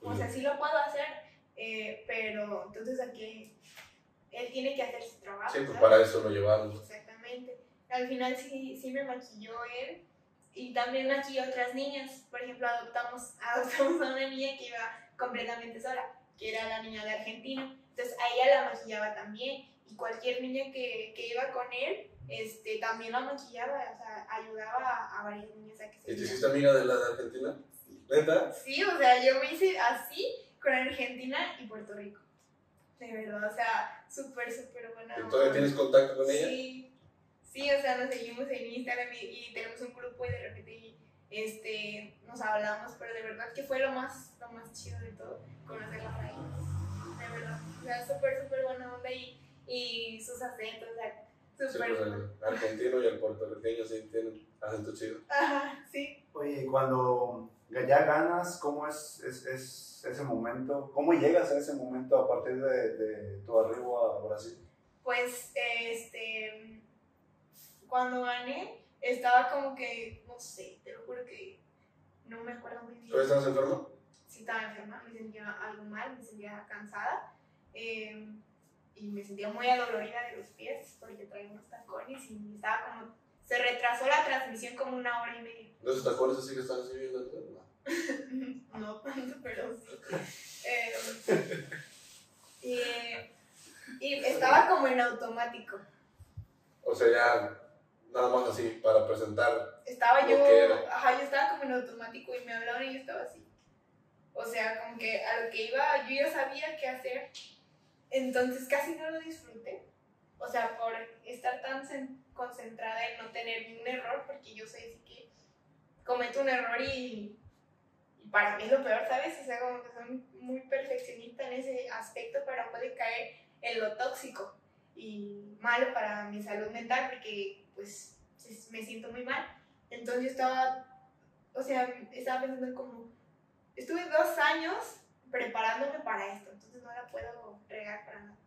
o sea, sí lo puedo hacer, eh, pero entonces a qué, él tiene que hacer su trabajo. Sí, pues ¿sabes? para eso lo llevaron. Exactamente. Al final sí, sí me maquilló él y también maquilló a otras niñas. Por ejemplo, adoptamos, adoptamos a una niña que iba completamente sola, que era la niña de Argentina. Entonces a ella la maquillaba también y cualquier niña que, que iba con él este, también la maquillaba, o sea, ayudaba a, a varias niñas a que se ¿Y te hiciste amiga de la de Argentina? ¿Neta? Sí, o sea, yo me hice así con Argentina y Puerto Rico. De verdad, o sea, súper, súper buena. ¿Y todavía tienes contacto con ella? Sí, sí, o sea, nos seguimos en Instagram y, y tenemos un grupo y de repente este, nos hablamos, pero de verdad que fue lo más, lo más chido de todo, conocerla a ella. De verdad, o sea, súper, súper buena onda y, y sus acentos, o sea, Sí, súper. pues el argentino y el puertorriqueño sí tienen acento chido. Ajá, sí. Oye, y cuando ya ganas, ¿cómo es, es, es ese momento? ¿Cómo llegas a ese momento a partir de, de tu arribo a Brasil? Pues, este, cuando gané, estaba como que, no sé, te lo juro que no me acuerdo muy bien. ¿Todavía estabas enfermo? sí estaba enferma, me sentía algo mal, me sentía cansada eh, y me sentía muy adolorida de los pies porque traía unos tacones y estaba como, se retrasó la transmisión como una hora y media. ¿De esos tacones así que están así bien? ¿no? no tanto, pero sí. Eh, y, y estaba como en automático. O sea, ya nada más así, para presentar. Estaba yo, ajá, yo estaba como en automático y me hablaban y yo estaba así. O sea, como que a lo que iba, yo ya sabía qué hacer. Entonces casi no lo disfruté. O sea, por estar tan cen- concentrada en no tener ni un error, porque yo soy así que cometo un error y, y para mí es lo peor, ¿sabes? O sea, como que soy muy perfeccionista en ese aspecto, pero puede caer en lo tóxico y malo para mi salud mental, porque pues me siento muy mal. Entonces yo estaba, o sea, estaba pensando en como, estuve dos años preparándome para esto, entonces no la puedo regar para nada.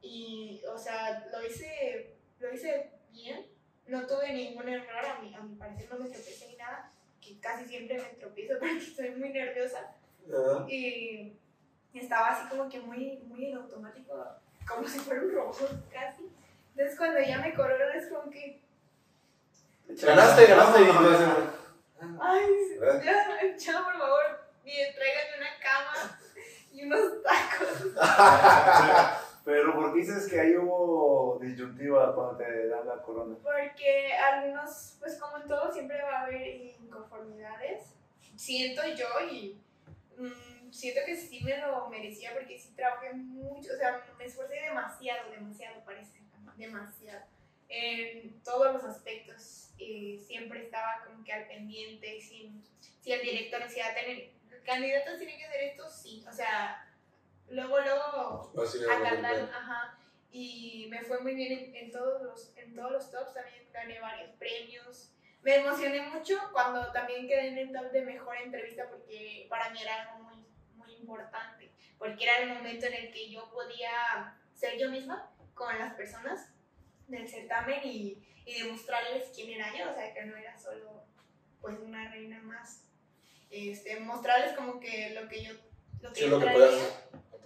Y, o sea, lo hice, lo hice bien, no tuve ningún error, a mi, a mi parecer no me tropecé ni nada, que casi siempre me tropiezo porque estoy muy nerviosa. Y estaba así como que muy, muy en automático, como si fuera un robot casi. Entonces cuando ya me coronaron es como que, Ganaste, ganaste ay, ya, ya por favor, bien, tráiganme una cama y unos tacos. Pero ¿por qué dices que ahí hubo disyuntiva cuando te dan la corona? Porque algunos, pues como en todo, siempre va a haber inconformidades. Siento yo y mm, siento que sí me lo merecía porque sí trabajé mucho, o sea, me esforcé demasiado, demasiado parece, demasiado. En todos los aspectos. Siempre estaba como que al pendiente, si, si el director decía, tener, candidatos tienen que hacer esto, sí. O sea, luego, luego Así a cantar, ajá. Y me fue muy bien en, en todos los, en todos los tops, también gané varios premios. Me emocioné mucho cuando también quedé en el top de mejor entrevista porque para mí era algo muy, muy importante, porque era el momento en el que yo podía ser yo misma con las personas del certamen y, y demostrarles quién era yo, o sea, que no era solo pues una reina más. Este, mostrarles como que lo que yo, lo que Sí, yo lo que.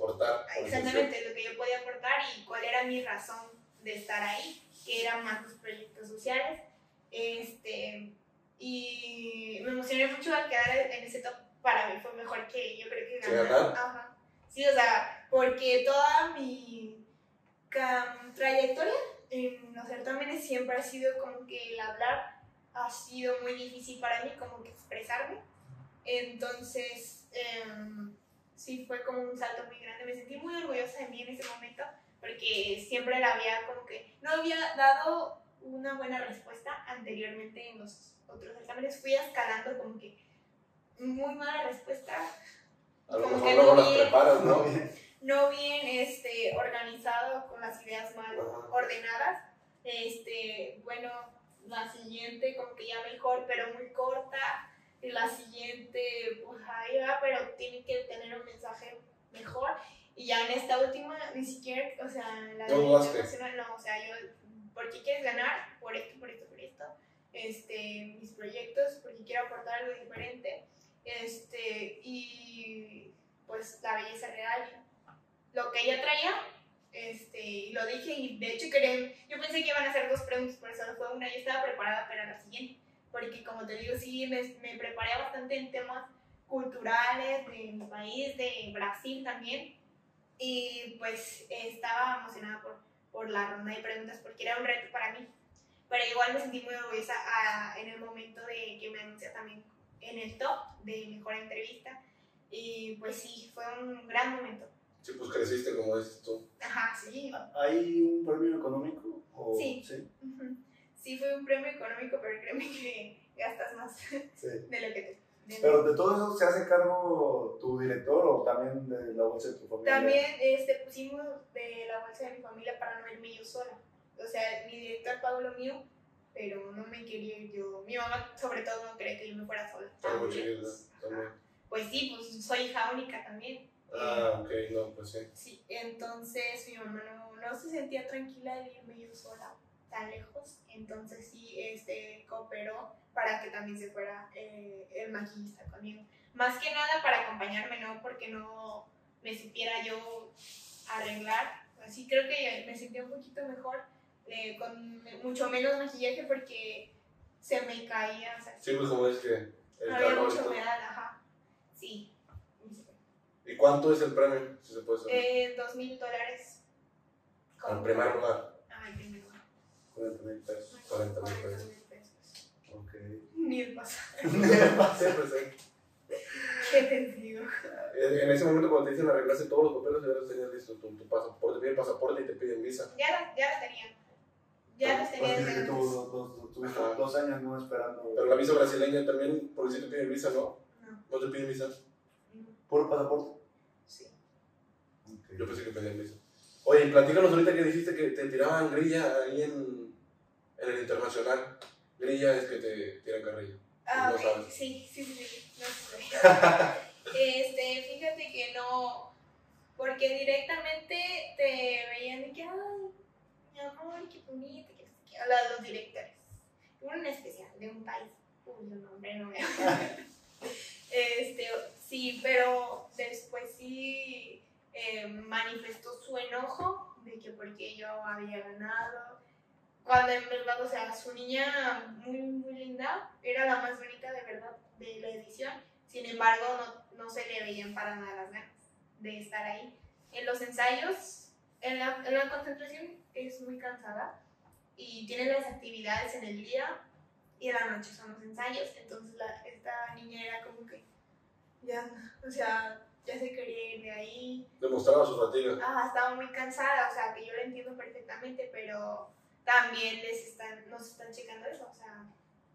Aportar. por Exactamente, lo que yo podía aportar y cuál era mi razón de estar ahí, que eran más los proyectos sociales. Este, y me emocioné mucho al quedar en ese top. Para mí fue mejor que yo creo que ¿Que ganar. Ajá. Sí, o sea, porque toda mi trayectoria en los certámenes siempre ha sido como que el hablar ha sido muy difícil para mí, como que expresarme. Entonces, em, sí fue como un salto muy grande. Me sentí muy orgullosa de mí en ese momento porque siempre la había como que no había dado una buena respuesta anteriormente en los otros exámenes. Fui escalando como que muy mala respuesta, A lo como mejor que luego no las bien, preparas, ¿no? no bien este, organizado, con las ideas mal ordenadas. Este, bueno, la siguiente como que ya mejor, pero muy corta. Y la siguiente, pues ahí va, pero tiene que tener un mensaje mejor. Y ya en esta última, ni siquiera, o sea, la de no, o sea, yo, ¿por qué quieres ganar? Por esto, por esto, por esto. Este, mis proyectos, porque quiero aportar algo diferente. Este, y pues la belleza real, lo que ella traía, este, lo dije, y de hecho quería, yo pensé que iban a hacer dos preguntas, por eso fue una, yo estaba preparada para la siguiente, porque como te digo, sí, me, me preparé bastante en temas culturales de mi país, de Brasil también, y pues estaba emocionada por, por la ronda de preguntas, porque era un reto para mí, pero igual me sentí muy orgullosa ah, en el momento de que me anuncié también en el top de mejor entrevista, y pues sí, fue un gran momento. Sí, pues creciste, como dices tú. Ajá, sí. ¿Hay un premio económico? O, Sí. Ujú. Sí, fue un premio económico, pero créeme que gastas más Sí. de lo que te. de- Pero de todo eso se hace cargo tu director o también de la bolsa de tu familia. También este, pusimos de la bolsa de mi familia para no irme yo sola. O sea, mi director pagó lo mío, pero no me quería ir yo. Mi mamá, sobre todo, no quería que yo me fuera sola. También, pues, ajá. Pues sí, pues soy hija única también. Ah, ok, no, pues sí. Sí, entonces mi mamá no, no se sentía tranquila de irme yo sola tan lejos, entonces sí este, cooperó para que también se fuera eh, el maquillista conmigo. Más que nada para acompañarme, no porque no me supiera yo arreglar, así creo que me sentí un poquito mejor, eh, con mucho menos maquillaje porque se me caía, o sea, Sí, pues como es que el había calor y mucha humedad, ajá. Sí. ¿Y cuánto es el premio? Si se puede saber. Eh, dos mil dólares. Al primer lugar. Ay, primer lugar. 40 mil pesos. 40 mil pesos. mil pesos. Ok. Ni el pasado. Siempre sé. ¿Qué te digo? En en ese momento, cuando te dicen arreglaste todos los papeles, ya los tenías listos. Tu, tu pasaporte, te piden pasaporte y te piden visa. Ya los, ya los tenía. Ya los tenía Pues desde antes. dos, años no esperando. Pero la visa brasileña también, porque si te piden visa, ¿no? No, ¿No te piden visa? no, ¿Puro pasaporte? sí. Ok. Yo pensé que pedían visa. Oye, platícanos ahorita que dijiste que te tiraban grilla ahí en, en el internacional. Grilla es que te tiran carrilla. Ah, No ok. sabes. Sí, sí, sí, sí. No sé. este, fíjate que no. Porque directamente te veían de que, ay, mi amor, qué bonito, que qué. De los directores. Uno en especial, de un país. Uy, el nombre no me Este, sí, pero después sí eh, manifestó su enojo de que porque yo había ganado. Cuando en verdad, o sea, su niña muy, muy linda, era la más bonita de verdad de la edición. Sin embargo, no, no se le veían para nada las ganas de estar ahí. En los ensayos, en la, en la concentración es muy cansada y tiene las actividades en el día y en la noche son los ensayos. Entonces la, esta niña era como que ya, o sea, ya se quería ir de ahí. Demostraba su fatiga. Ah, estaba muy cansada, o sea, que yo lo entiendo perfectamente, pero también les están, nos están checando eso, o sea,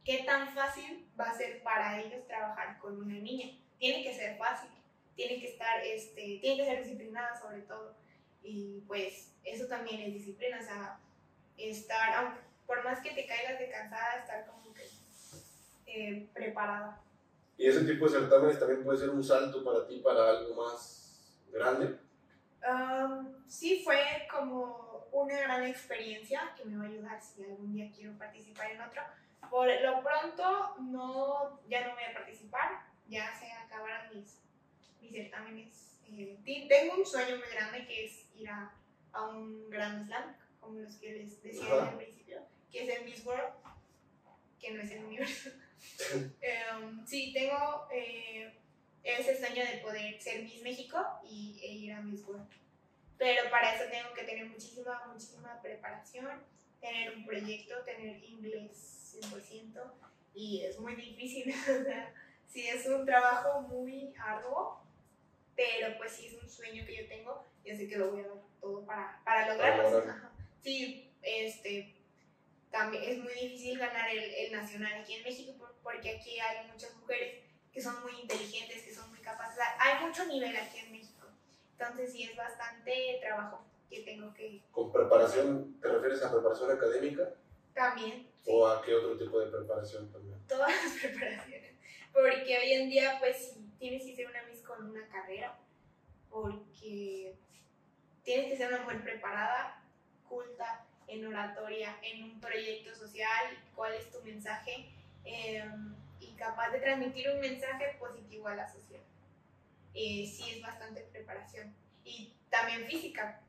¿qué tan fácil va a ser para ellos trabajar con una niña? Tiene que ser fácil, tiene que estar, este, tiene que ser disciplinada sobre todo, y pues eso también es disciplina, o sea, estar, aunque, por más que te caigas de cansada, estar como que eh, preparada. Y ese tipo de certámenes también puede ser un salto para ti para algo más grande. Um, sí, fue como una gran experiencia que me va a ayudar si algún día quiero participar en otro. Por lo pronto, no, ya no voy a participar, ya se acabaron mis, mis certámenes. Eh, tengo un sueño muy grande que es ir a, a un Grand Slam, como los que les decía al principio, que es en Miss World, que no es el universo. Em, sí, tengo eh, ese sueño de poder ser Miss México y, e ir a Miss World. Pero para eso tengo que tener muchísima, muchísima preparación, tener un proyecto, tener inglés 100% y es muy difícil. o sea, sí es un trabajo muy arduo, pero pues sí es un sueño que yo tengo y así que lo voy a dar todo para, para lograrlo. Sí, este, también es muy difícil ganar el, el nacional aquí en México por- porque aquí hay muchas mujeres que son muy inteligentes, que son muy capaces. Hay mucho nivel aquí en México. Entonces sí es bastante trabajo que tengo que ¿Con preparación te refieres a preparación académica también, sí, o a qué otro tipo de preparación también? todas las preparaciones. Porque hoy en día pues tienes que ser una Miss con una carrera, porque tienes que ser una mujer preparada, culta, en oratoria, en un proyecto social, cuál es tu mensaje eh, capaz de transmitir un mensaje positivo a la sociedad. Eh, sí es bastante preparación y también física.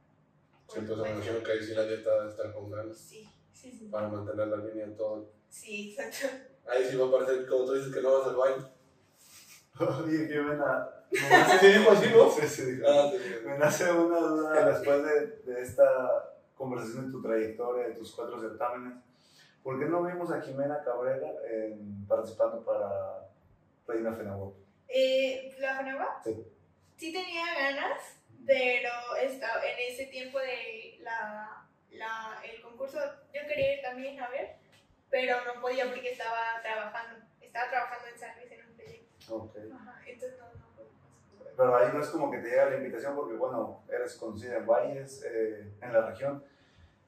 por Sí, entonces me supuesto. imagino que ahí sí la dieta debe estar con ganas Sí, sí, sí. para mantener la línea en todo. Sí, exacto. Ahí sí va a parecer como tú dices que no vas al baño. Oye, Jimena. ¿Sí dijo así, no? Sí, sí, dijo. Ah, sí, sí. Me nace una duda después de, de esta conversación de tu trayectoria, de tus cuatro certámenes. ¿Por qué no vimos a Jimena Cabrera en- participando para Reina Fenagua? Eh, ¿La Jonagua? Sí. Sí tenía ganas, pero estaba en ese tiempo de la, la, el concurso, yo quería ir también a ver, pero no podía porque estaba trabajando. Estaba trabajando en San Luis en un proyecto. Ok. Ajá, entonces no, no. Pero ahí no es como que te llega la invitación porque, bueno, eres conocida en Valles, eh, en la región.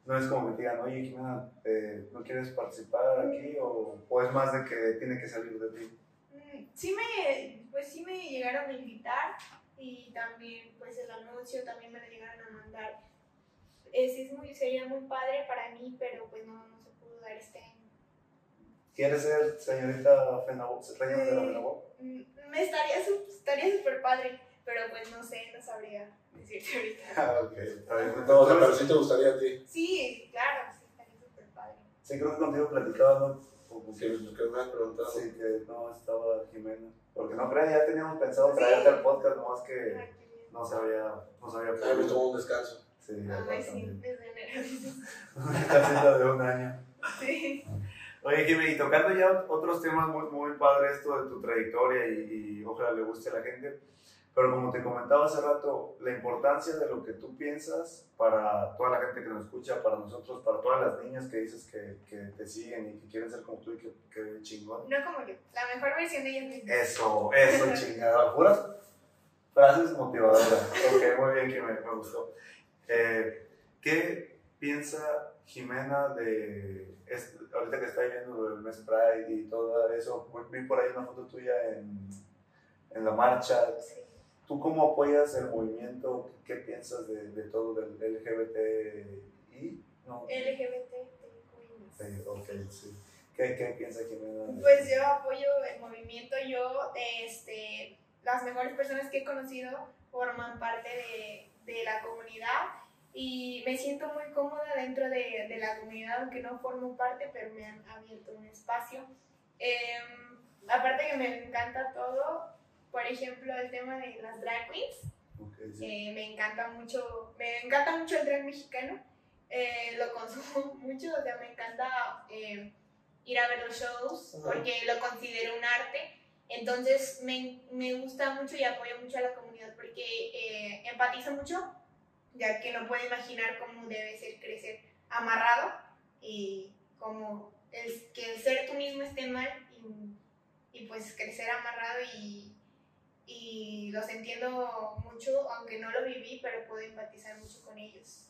No es como que te digan, oye, Jimena, eh, ¿no quieres participar aquí? O, o es más de que tiene que salir de ti. Mm, Sí me, pues sí me llegaron a invitar y también pues el anuncio también me lo llegaron a mandar. Sí es muy, sería muy padre para mí, pero pues no, no se pudo dar este año. ¿Quieres ser señorita Fenagua, reina de la. Fenagua? Mm, Me estaría su- estaría súper padre, pero pues no sé, no sabría decirte ahorita. Ah, ok. No, o sea, pero sí te gustaría a ti. Sí, claro, sí, estaría súper padre. Sí, creo que contigo platicaba, ¿no? o- Sí, lo que me has preguntado. Sí, que no estaba Jimena. Porque no crean, ya teníamos pensado traerte al podcast, nomás que bien. no se había, no se había Ah, me tomó un descanso. Sí, Ay, sí, desde enero. La de un año. Sí. Oye, Jimmy, y tocando ya otros temas muy, muy padre esto de tu trayectoria y, y ojalá le guste a la gente, pero como te comentaba hace rato, la importancia de lo que tú piensas para toda la gente que nos escucha, para nosotros, para todas las niñas que dices que, que te siguen y que quieren ser como tú y que, que chingón. No como yo, la mejor versión de ellas mismas. Eso, eso, chingada. Puras frases motivadoras. Ok, muy bien, que me, me gustó. Eh, ¿Qué piensa Jimena de. es- ahorita que está viendo lo del mes Pride y todo eso? Vi por ahí una foto tuya en, en la marcha. Sí. ¿Tú cómo apoyas el movimiento? ¿Qué piensas de, de todo del LGBTI? No. LGBT. Sí, ok, sí. ¿Qué, qué piensa Jimena? Pues yo apoyo el movimiento, yo, este, las mejores personas que he conocido forman parte de, de la comunidad y me siento muy cómoda dentro de, de la comunidad, aunque no formo parte, pero me han abierto un espacio. Em, aparte que me encanta todo, por ejemplo, el tema de las drag queens, Ok, sí. eh, me encanta mucho, me encanta mucho el drag mexicano, eh, lo consumo mucho, o sea, me encanta eh, ir a ver los shows Ajá. porque lo considero un arte. Entonces me, me gusta mucho y apoyo mucho a la comunidad porque eh, empatizo mucho, ya que no puedo imaginar cómo debe ser crecer amarrado y como el, que el ser tú mismo esté mal y, y pues crecer amarrado y, y los entiendo mucho, aunque no lo viví, pero puedo empatizar mucho con ellos.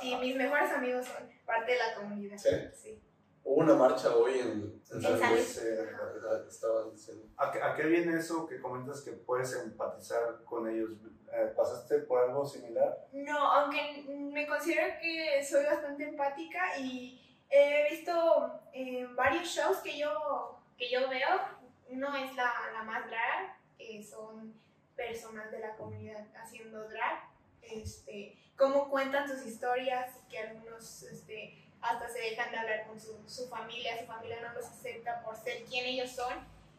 Y mis mejores amigos son parte de la comunidad. ¿Sí? Sí. Hubo una marcha hoy en, en En San Luis. Ajá, Estaban diciendo. ¿A qué, a qué viene eso que comentas que puedes empatizar con ellos? Eh, ¿Pasaste por algo similar? No, aunque me considero que soy bastante empática y he visto eh, varios shows que yo, que yo veo. Uno es la, la más drag, que son personas de la comunidad haciendo drag. Este, cómo cuentan sus historias, que algunos este, hasta se dejan de hablar con su, su familia, su familia no los acepta por ser quien ellos son.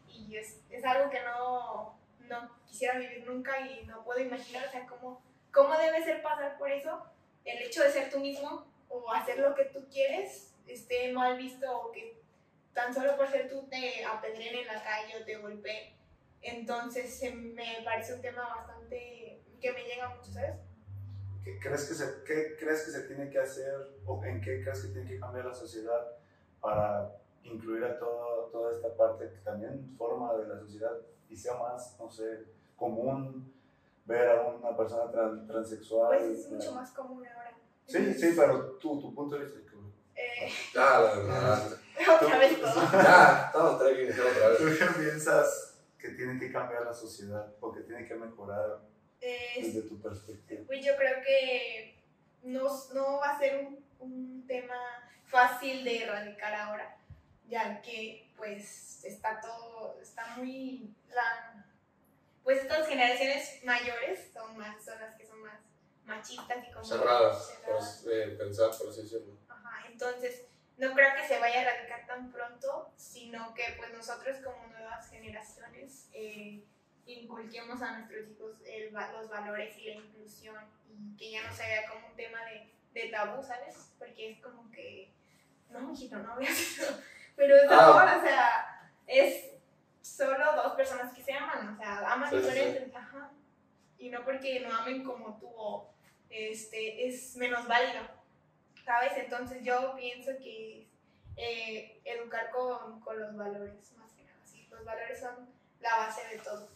Y es, es algo que no, no quisiera vivir nunca y no puedo imaginar, o sea, cómo, cómo debe ser pasar por eso, el hecho de ser tú mismo o hacer lo que tú quieres esté mal visto o que tan solo por ser tú te apedren en la calle o te golpeen. Entonces se me parece un tema bastante que me llega mucho, ¿sabes? ¿Qué crees, que se, ¿Qué crees que se tiene que hacer o en qué crees que tiene que cambiar la sociedad para incluir a todo, toda esta parte que también forma de la sociedad y sea más, no sé, común ver a una persona tran- transexual? Pues es mucho más común ahora. Sí, sí, pero tú, tu punto de vista. que- Eh, Ya, la verdad. otra vez todo. Ya, estamos otra vez. ¿Tú qué piensas que tiene que cambiar la sociedad o que tiene que mejorar Eh, desde tu perspectiva? Pues yo creo que no, no va a ser un, un tema fácil de erradicar ahora, ya que pues está todo, está muy, la, pues estas generaciones mayores son más, son las que son más machistas y como Cerradas, cerradas. por eh, pensar, por así decirlo. Ajá, entonces no creo que se vaya a erradicar tan pronto, sino que pues nosotros como nuevas generaciones eh, inculquemos a nuestros hijos el los valores y la inclusión y que ya no se vea como un tema de, de tabú, ¿sabes? Porque es como que, no, mijito, no veas eso. Pero es Ah. amor, o sea, es solo dos personas que se aman, o sea, aman Sí, ajá. Y no porque no amen como tú o este, es menos válido. ¿Sabes? Entonces yo pienso que eh, educar con, con los valores, más que nada, sí, los valores son la base de todo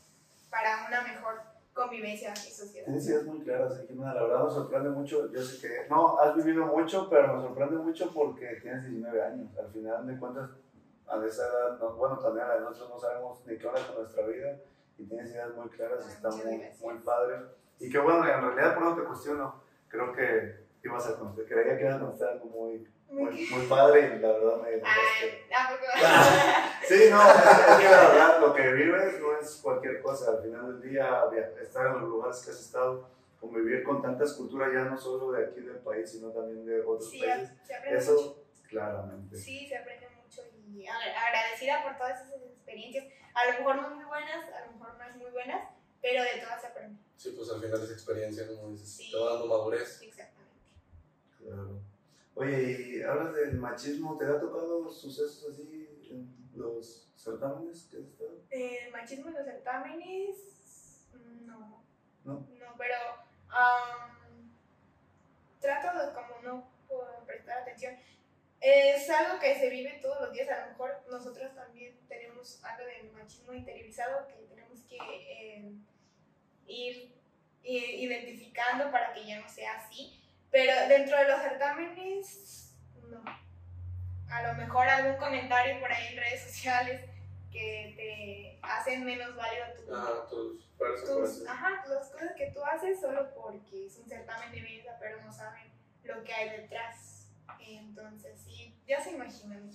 para una mejor convivencia y sociedad. Tienes ideas muy claras, Jimena. La verdad me sorprende mucho. Yo sé que no has vivido mucho, pero me sorprende mucho porque tienes 19 años. Al final de cuentas, a esa edad, no- bueno, también a nosotros no sabemos ni qué onda con nuestra vida y tienes ideas muy claras. Ah, Está muy, muy padre. Y que bueno, en realidad por eso te cuestiono. Creo que ibas a contestar, creía que ibas a contestar algo muy, muy, muy padre y la verdad me dejaste. Ay, ¿a poco? Sí, no, es que la verdad lo que vives no es cualquier cosa. Al final del día, estar en los lugares que has estado, convivir con tantas culturas, ya no solo de aquí del país, sino también de otros Sí, países. se aprende mucho. Eso, claramente. Sí, se aprende mucho. y agra- agradecida por todas esas experiencias. A lo mejor no muy buenas, a lo mejor no es muy buenas, pero de todas se aprende. Sí, pues al final es experiencia, ¿no? Dices, Sí. Te va dando madurez. Exactamente. Claro. Oye, y hablas del machismo, ¿te ha tocado sucesos así en los certámenes que has estado? El machismo en los certámenes, no. ¿No? No, pero am, trato de como no prestar atención. Es algo que se vive todos los días. A lo mejor nosotros también tenemos algo de machismo interiorizado que tenemos que eh, ir identificando para que ya no sea así. Pero dentro de los certámenes, no. A lo mejor algún comentario por ahí en redes sociales que te hacen menos válido tu, Ajá, tus ajá, las cosas que tú haces solo porque es un certamen de belleza, pero no saben lo que hay detrás. Entonces, sí, ya se imaginan.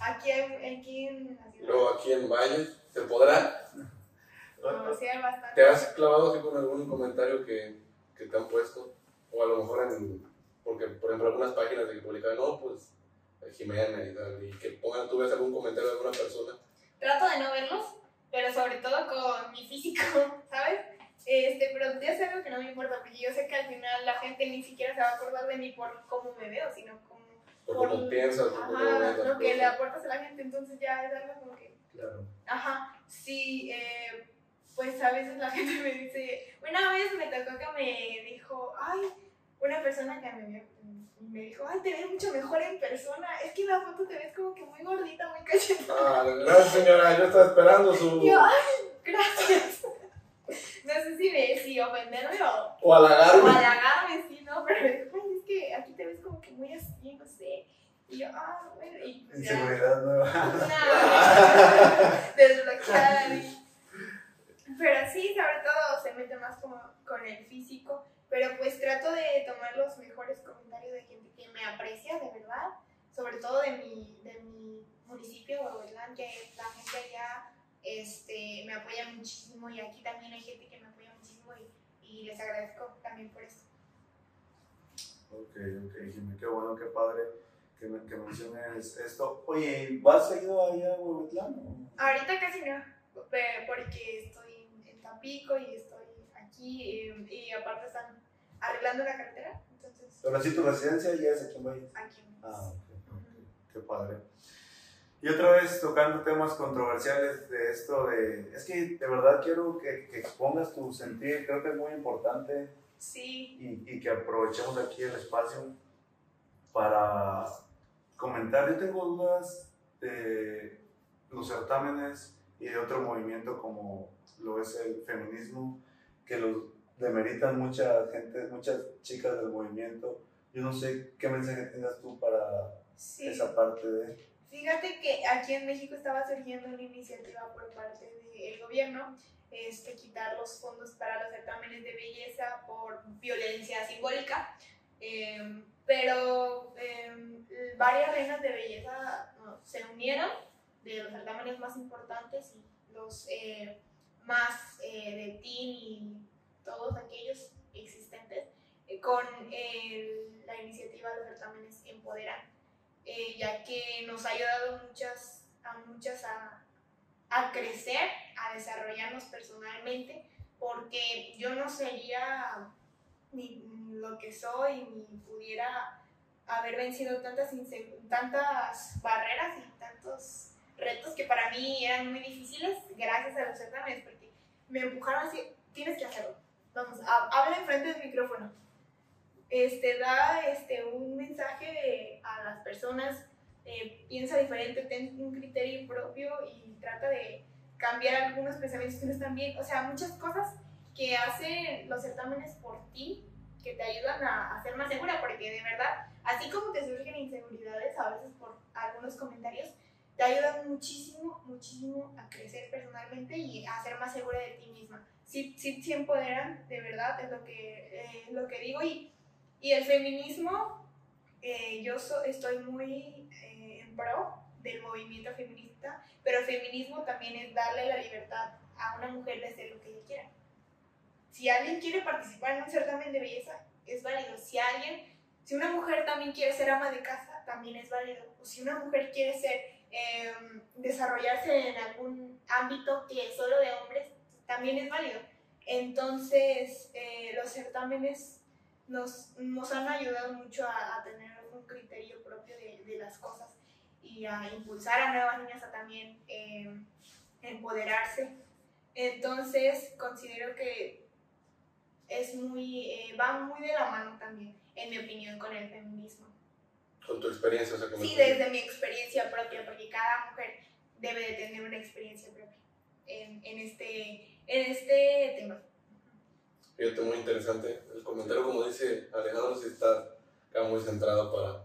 Aquí, hay, aquí en la ciudad, Luego aquí en Valles, ¿se podrá? no, sí hay bastante. ¿Te has clavado así con algún comentario que, que te han puesto? O a lo mejor en. Porque, por ejemplo, algunas páginas de que publican, no, pues Jimena y tal, y que pongan, tú ves algún comentario de alguna persona. Trato de no verlos, pero sobre todo con mi físico, ¿sabes? Este, pero ya es algo que no me importa, porque yo sé que al final la gente ni siquiera se va a acordar de mí por cómo me veo, sino como O por cómo piensas, o cómo lo que le aportas a la gente, entonces ya es algo como que Claro. Ajá, sí, eh, pues a veces la gente me dice, una vez me tocó que me dijo, ay, una persona que me vio, me dijo, ay, te ves mucho mejor en persona, es que en la foto te ves como que muy gordita, muy cachetada. Ah, gracias señora, yo estaba esperando su. Yo, ay, gracias. No sé si, me, si ofenderme o, O o halagarme. halagarme, sí, ¿no? Pero me dijo, ay, es que aquí te ves como que muy así, no sé. Y yo, ah, bueno, y. Inseguridad nueva. Una desbloqueada. y- Pero sí, sobre todo se mete más como con el físico. Pero pues trato de tomar los mejores comentarios de gente que me aprecia, de verdad. Sobre todo de mi, de mi municipio, Huehuetlán, que la gente allá este, me apoya muchísimo. Y aquí también hay gente que me apoya muchísimo y, y les agradezco también por eso. Ok, ok, Jimmy, qué bueno, qué padre que, me- que menciones esto. Oye, ¿vas seguido allá a Huehuetlán? Ahorita casi no, porque estoy Tampico y estoy aquí eh, y, aparte están arreglando la carretera, entonces Pero sí, tu residencia ya es aquí en Valles. aquí. Ah, ok, ok, qué padre. Y otra vez tocando temas controversiales de esto de... Es que de verdad quiero que, que expongas tu sentir, creo que es muy importante Sí, y, y que aprovechemos aquí el espacio para comentar. Yo tengo dudas de los certámenes y de otro movimiento como lo es el feminismo, que los demeritan mucha gente, muchas chicas del movimiento. Yo no sé qué mensaje tengas tú para sí. esa parte de... Fíjate que aquí en México estaba surgiendo una iniciativa por parte del gobierno, este, quitar los fondos para los certámenes de belleza por violencia simbólica, eh, pero eh, varias reinas de belleza no, se unieron de los certámenes más importantes y los eh, más eh, de teen y todos aquellos existentes eh, con el- la iniciativa de certámenes Empoderan eh, ya que nos ha ayudado muchas, a muchas a, a crecer, a desarrollarnos personalmente, porque yo no sería ni lo que soy, ni pudiera haber vencido tantas, tantas barreras y tantos retos que para mí eran muy difíciles gracias a los certámenes, me empujaron así, tienes que hacerlo, vamos, ha- habla enfrente del micrófono este, da este, un mensaje a las personas, eh, piensa diferente, ten un criterio propio y trata de cambiar algunos pensamientos que no están bien. O sea, muchas cosas que hacen los certámenes por ti, que te ayudan a, a ser más segura, porque de verdad, así como te surgen inseguridades a veces por algunos comentarios, te ayudan muchísimo, muchísimo a crecer personalmente y a ser más segura de ti misma. Sí, sí, sí empoderan, de verdad, es lo que, eh, lo que digo. Y y el feminismo, eh, yo so- estoy muy eh, en pro del movimiento feminista, pero el feminismo también es darle la libertad a una mujer de hacer lo que ella quiera. Si alguien quiere participar en un certamen de belleza, es válido. Si alguien, si una mujer también quiere ser ama de casa, también es válido. O si una mujer quiere ser em, desarrollarse en algún ámbito que solo de hombres también es válido. Entonces, eh, los certámenes nos, nos han ayudado mucho a, tener un criterio propio de, de, las cosas y a impulsar a nuevas niñas a también eh, empoderarse. Entonces, considero que es muy, eh, va muy de la mano también, en mi opinión, con el feminismo. Con tu experiencia, o sea, Sí, desde mi experiencia propia, porque cada mujer debe de tener una experiencia propia en, en, este, en este tema. Fíjate, muy interesante. El comentario, como dice Alejandro, sí está muy centrado para,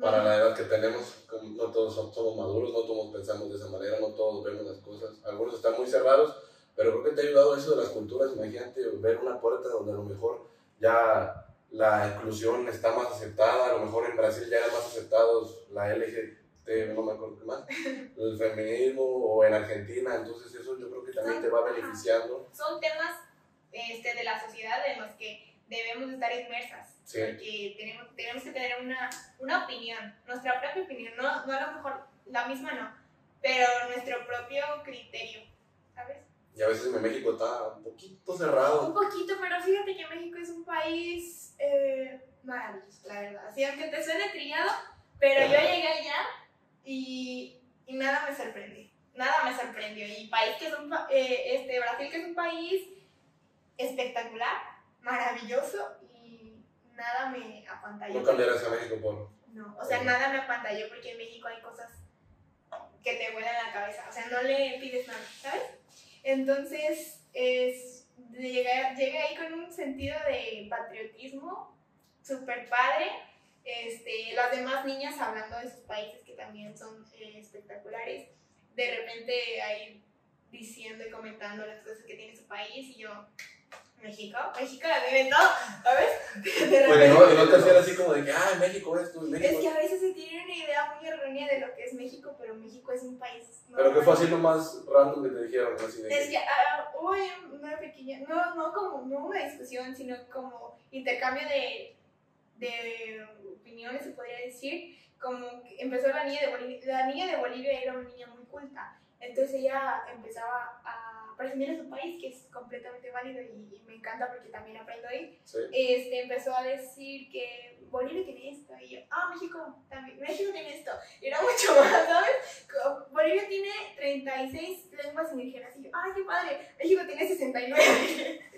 para la edad que tenemos. No todos somos maduros, no todos pensamos de esa manera, no todos vemos las cosas. Algunos están muy cerrados, pero creo que te ha ayudado eso de las culturas. Imagínate ver una puerta donde a lo mejor ya la inclusión está más aceptada, a lo mejor en Brasil ya eran más aceptados la LGBT, no me acuerdo qué más, el feminismo, o en Argentina, entonces eso yo creo que también te va beneficiando. Son temas este, de la sociedad en los que debemos estar inmersas, sí. porque tenemos, tenemos que tener una, una opinión, nuestra propia opinión, no, no a lo mejor la misma no, pero nuestro propio criterio, ¿sabes? Y a veces en México está un poquito cerrado. Un poquito, pero fíjate que México es un país eh, maravilloso, la verdad. Así, aunque te suene trillado, pero yo llegué allá y, y, nada me sorprendió. Nada me sorprendió. Y país que es un, eh, este, Brasil que es un país espectacular, maravilloso y nada me apantalló. ¿No cambiarás a México por...? No, o sea, nada me apantalló porque en México hay cosas que te vuelan la cabeza. O sea, no le pides nada, ¿sabes? Entonces, es, llegué, llegué ahí con un sentido de patriotismo súper padre. Este, las demás niñas hablando de sus países que también son eh, espectaculares. De repente ahí diciendo y comentando las cosas que tiene su país y yo, México, México la tiene todo, ¿sabes? Bueno, no, no te hacían así como de que, ah, México es tú, México. Es que a veces se tiene una idea muy errónea de lo que es México, pero México es un país. No pero que fue así lo más random que te dijeron, así de Es que uh, hubo una pequeña, no, no como, no una discusión, sino como intercambio de, de opiniones, se podría decir, como que empezó la niña de Bolivia, la niña de Bolivia era una niña muy culta, entonces ella empezaba a presumir a su país, que es completamente válido y, y me encanta porque también aprendo ahí. Sí. Este, empezó a decir que Bolivia tiene esto, y yo, ah, México también, México tiene esto, y era mucho más, ¿sabes? Como Bolivia tiene 36 lenguas indígenas, y yo, ah, qué padre, México tiene 69.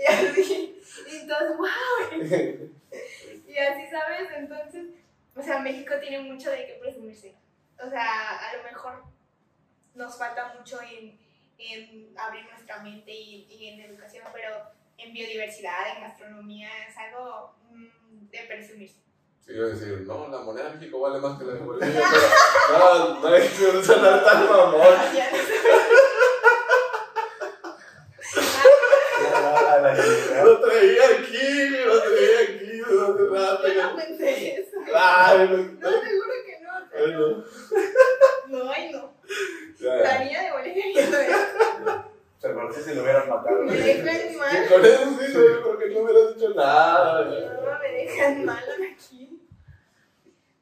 y así, y entonces, wow. y así, ¿sabes? Entonces, o sea, México tiene mucho de qué presumirse. O sea, a lo mejor nos falta mucho en, en abrir nuestra mente y, y, en educación, pero en biodiversidad, en gastronomía, es algo mmm, de presumirse. Sí, iba a decir, no, la moneda de México vale más que la de Bolivia, pero no, no hay que tan mamón. Lo traía aquí, lo traía aquí, no rato. Yo no pensé eso. Ay, no, no, seguro que no. Ay, no. No, ay, no. La niña de Bolivia viendo esto. Se parece si lo hubieras matado. Me dejan mal. Con eso sí, no, porque no hubieras dicho nada. No, me dejan mal aquí.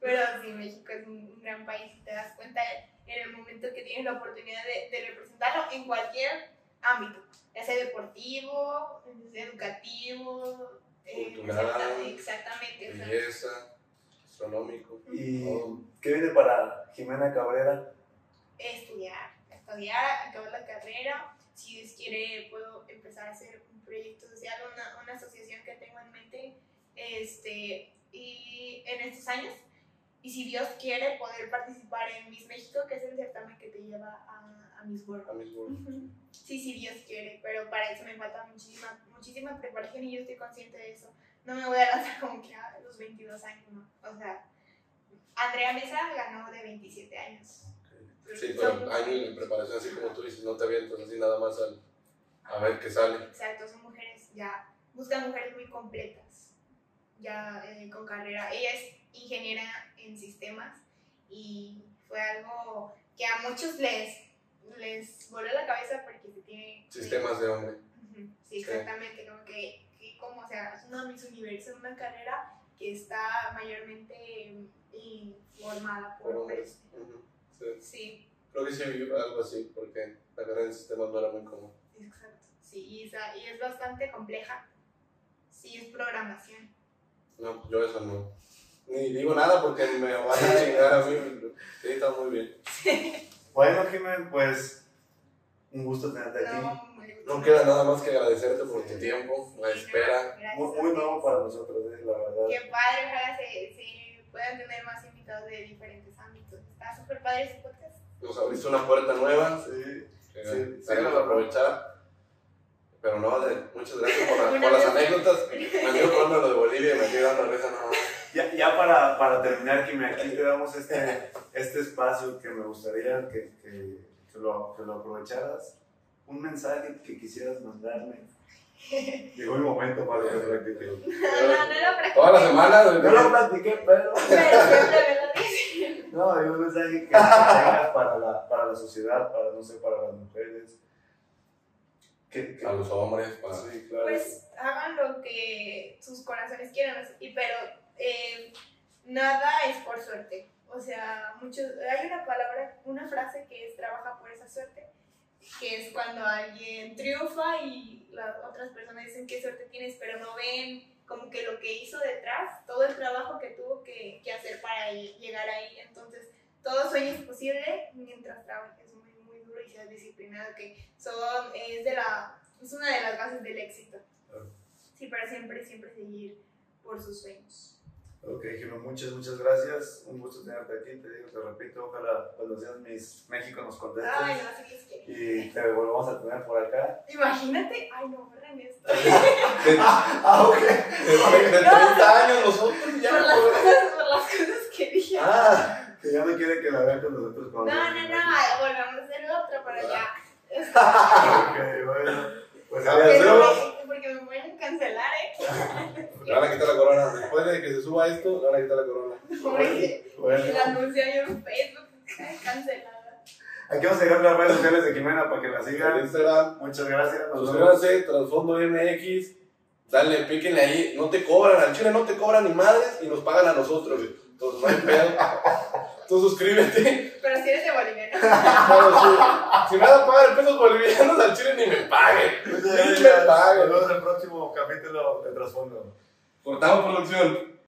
Pero sí, México es un gran país y te das cuenta en el momento que tienes la oportunidad de, de representarlo en cualquier ámbito, ya sea deportivo, educativo, cultural, eh, exactamente. Belleza, astronómico. ¿Y oh. qué viene para Jimena Cabrera? Estudiar, estudiar, acabar la carrera. Si Dios quiere, puedo empezar a hacer un proyecto social, una, una asociación que tengo en mente este, y en estos años. Y si Dios quiere, poder participar en Miss México, que es el certamen que te lleva a, a Miss World. A Miss World. Sí, sí, Dios quiere, pero para eso me falta muchísima, muchísima preparación y yo estoy consciente de eso. No me voy a lanzar como que a los 22 años, ¿no? O sea, Andrea Mesa ganó de 27 años. Sí, pero años de preparación, así como tú dices, no te avientas así nada más al, a ver qué sale. Exacto, son mujeres ya, buscan mujeres muy completas, ya eh, con carrera. Ella es ingeniera en sistemas y fue algo que a muchos les, les voló la cabeza porque se tiene... Sistemas de hombre. Sí, exactamente, como que, que como, o sea, es una Miss Universo, una carrera que está mayormente formada por hombres. Uh -huh. Sí. Sí, Creo que sí algo así, porque la carrera en sistemas no era muy común. exacto. Sí, y y es bastante compleja. Sí, es programación. No, yo eso no. Ni digo nada porque me van a chingar a mí. Sí, está muy bien. Bueno, Jiménez, pues un gusto tenerte aquí. No, No queda nada más que agradecerte por tu tiempo, la Sí, espera. no, Muy, muy nuevo para nosotros, eh, la verdad. Qué padre, ojalá se, se puedan tener más invitados de diferentes ámbitos. Está súper padre ese podcast. Nos abriste una puerta nueva Sí. que Sí, sí, verdad. aprovechar. Pero no, de- muchas gracias por, la- por las anécdotas. Me dio hablando de lo de Bolivia y me quedé dando risa. No, Ya, ya para, para terminar, Jiménez, aquí te damos este, este espacio que me gustaría que, que, que lo, que lo aprovecharas. Un mensaje que quisieras mandarme. Llegó el momento para que lo practique. No, no, no lo practiqué. Toda la semana. No lo practiqué, pero... Pero siempre me lo. No, hay un mensaje que tengas para la, para la sociedad, para, no sé, para las mujeres. Que, que- A los hombres, para. Sí, claro. Pues hagan lo que sus corazones quieran, y pero eh, nada es por suerte. O sea, muchos, hay una palabra, una frase que es trabaja por esa suerte, que es cuando alguien triunfa y las otras personas dicen qué suerte tienes, pero no ven como que lo que hizo detrás, todo el trabajo que tuvo que, que hacer para ll- llegar ahí. Entonces, todo sueño es posible mientras trabajes muy, muy duro y seas disciplinado, que son, es, de la, es una de las bases del éxito. Sí, para siempre, siempre seguir por sus sueños. Ok, Jimmy, muchas, muchas gracias. Un gusto tenerte aquí. Te digo, te repito, ojalá cuando seas Miss México nos contestes. Ay, no, si Dios quiere. Y te volvamos a tener por acá. Imagínate, ay, no, borren esto. De, Ah, ok. de- de 30 años nosotros ya. por, las cosas, por las cosas que dije. Ah, que ya no quiere que la vean con nosotros. no, cuando no, no, Miss volvamos a hacer otra para allá. Ok, bueno. Pues A Porque, ver, adiós. no me- porque me pueden cancelar, ¿eh? Le van a quitar la corona. Después de que se suba esto, le van a quitar la corona. Bueno, la anuncié yo en Facebook, cancelada. aquí vamos a dejar las redes sociales de Jimena para que la sigan. Instagram, Muchas gracias. Nos vemos. suscríbanse, Transfondo MX. Dale, píquenle ahí. No te cobran, al chile no te cobran ni madres y nos pagan a nosotros. güey. Entonces, no hay pedo. Tú suscríbete. Pero si eres de boliviano. Pero si, si me vas a pagar en pesos bolivianos, al chile ni me paguen. Ni me gracias. Nos paguen. vemos en el próximo capítulo de Trasfondo. Cortamos producción.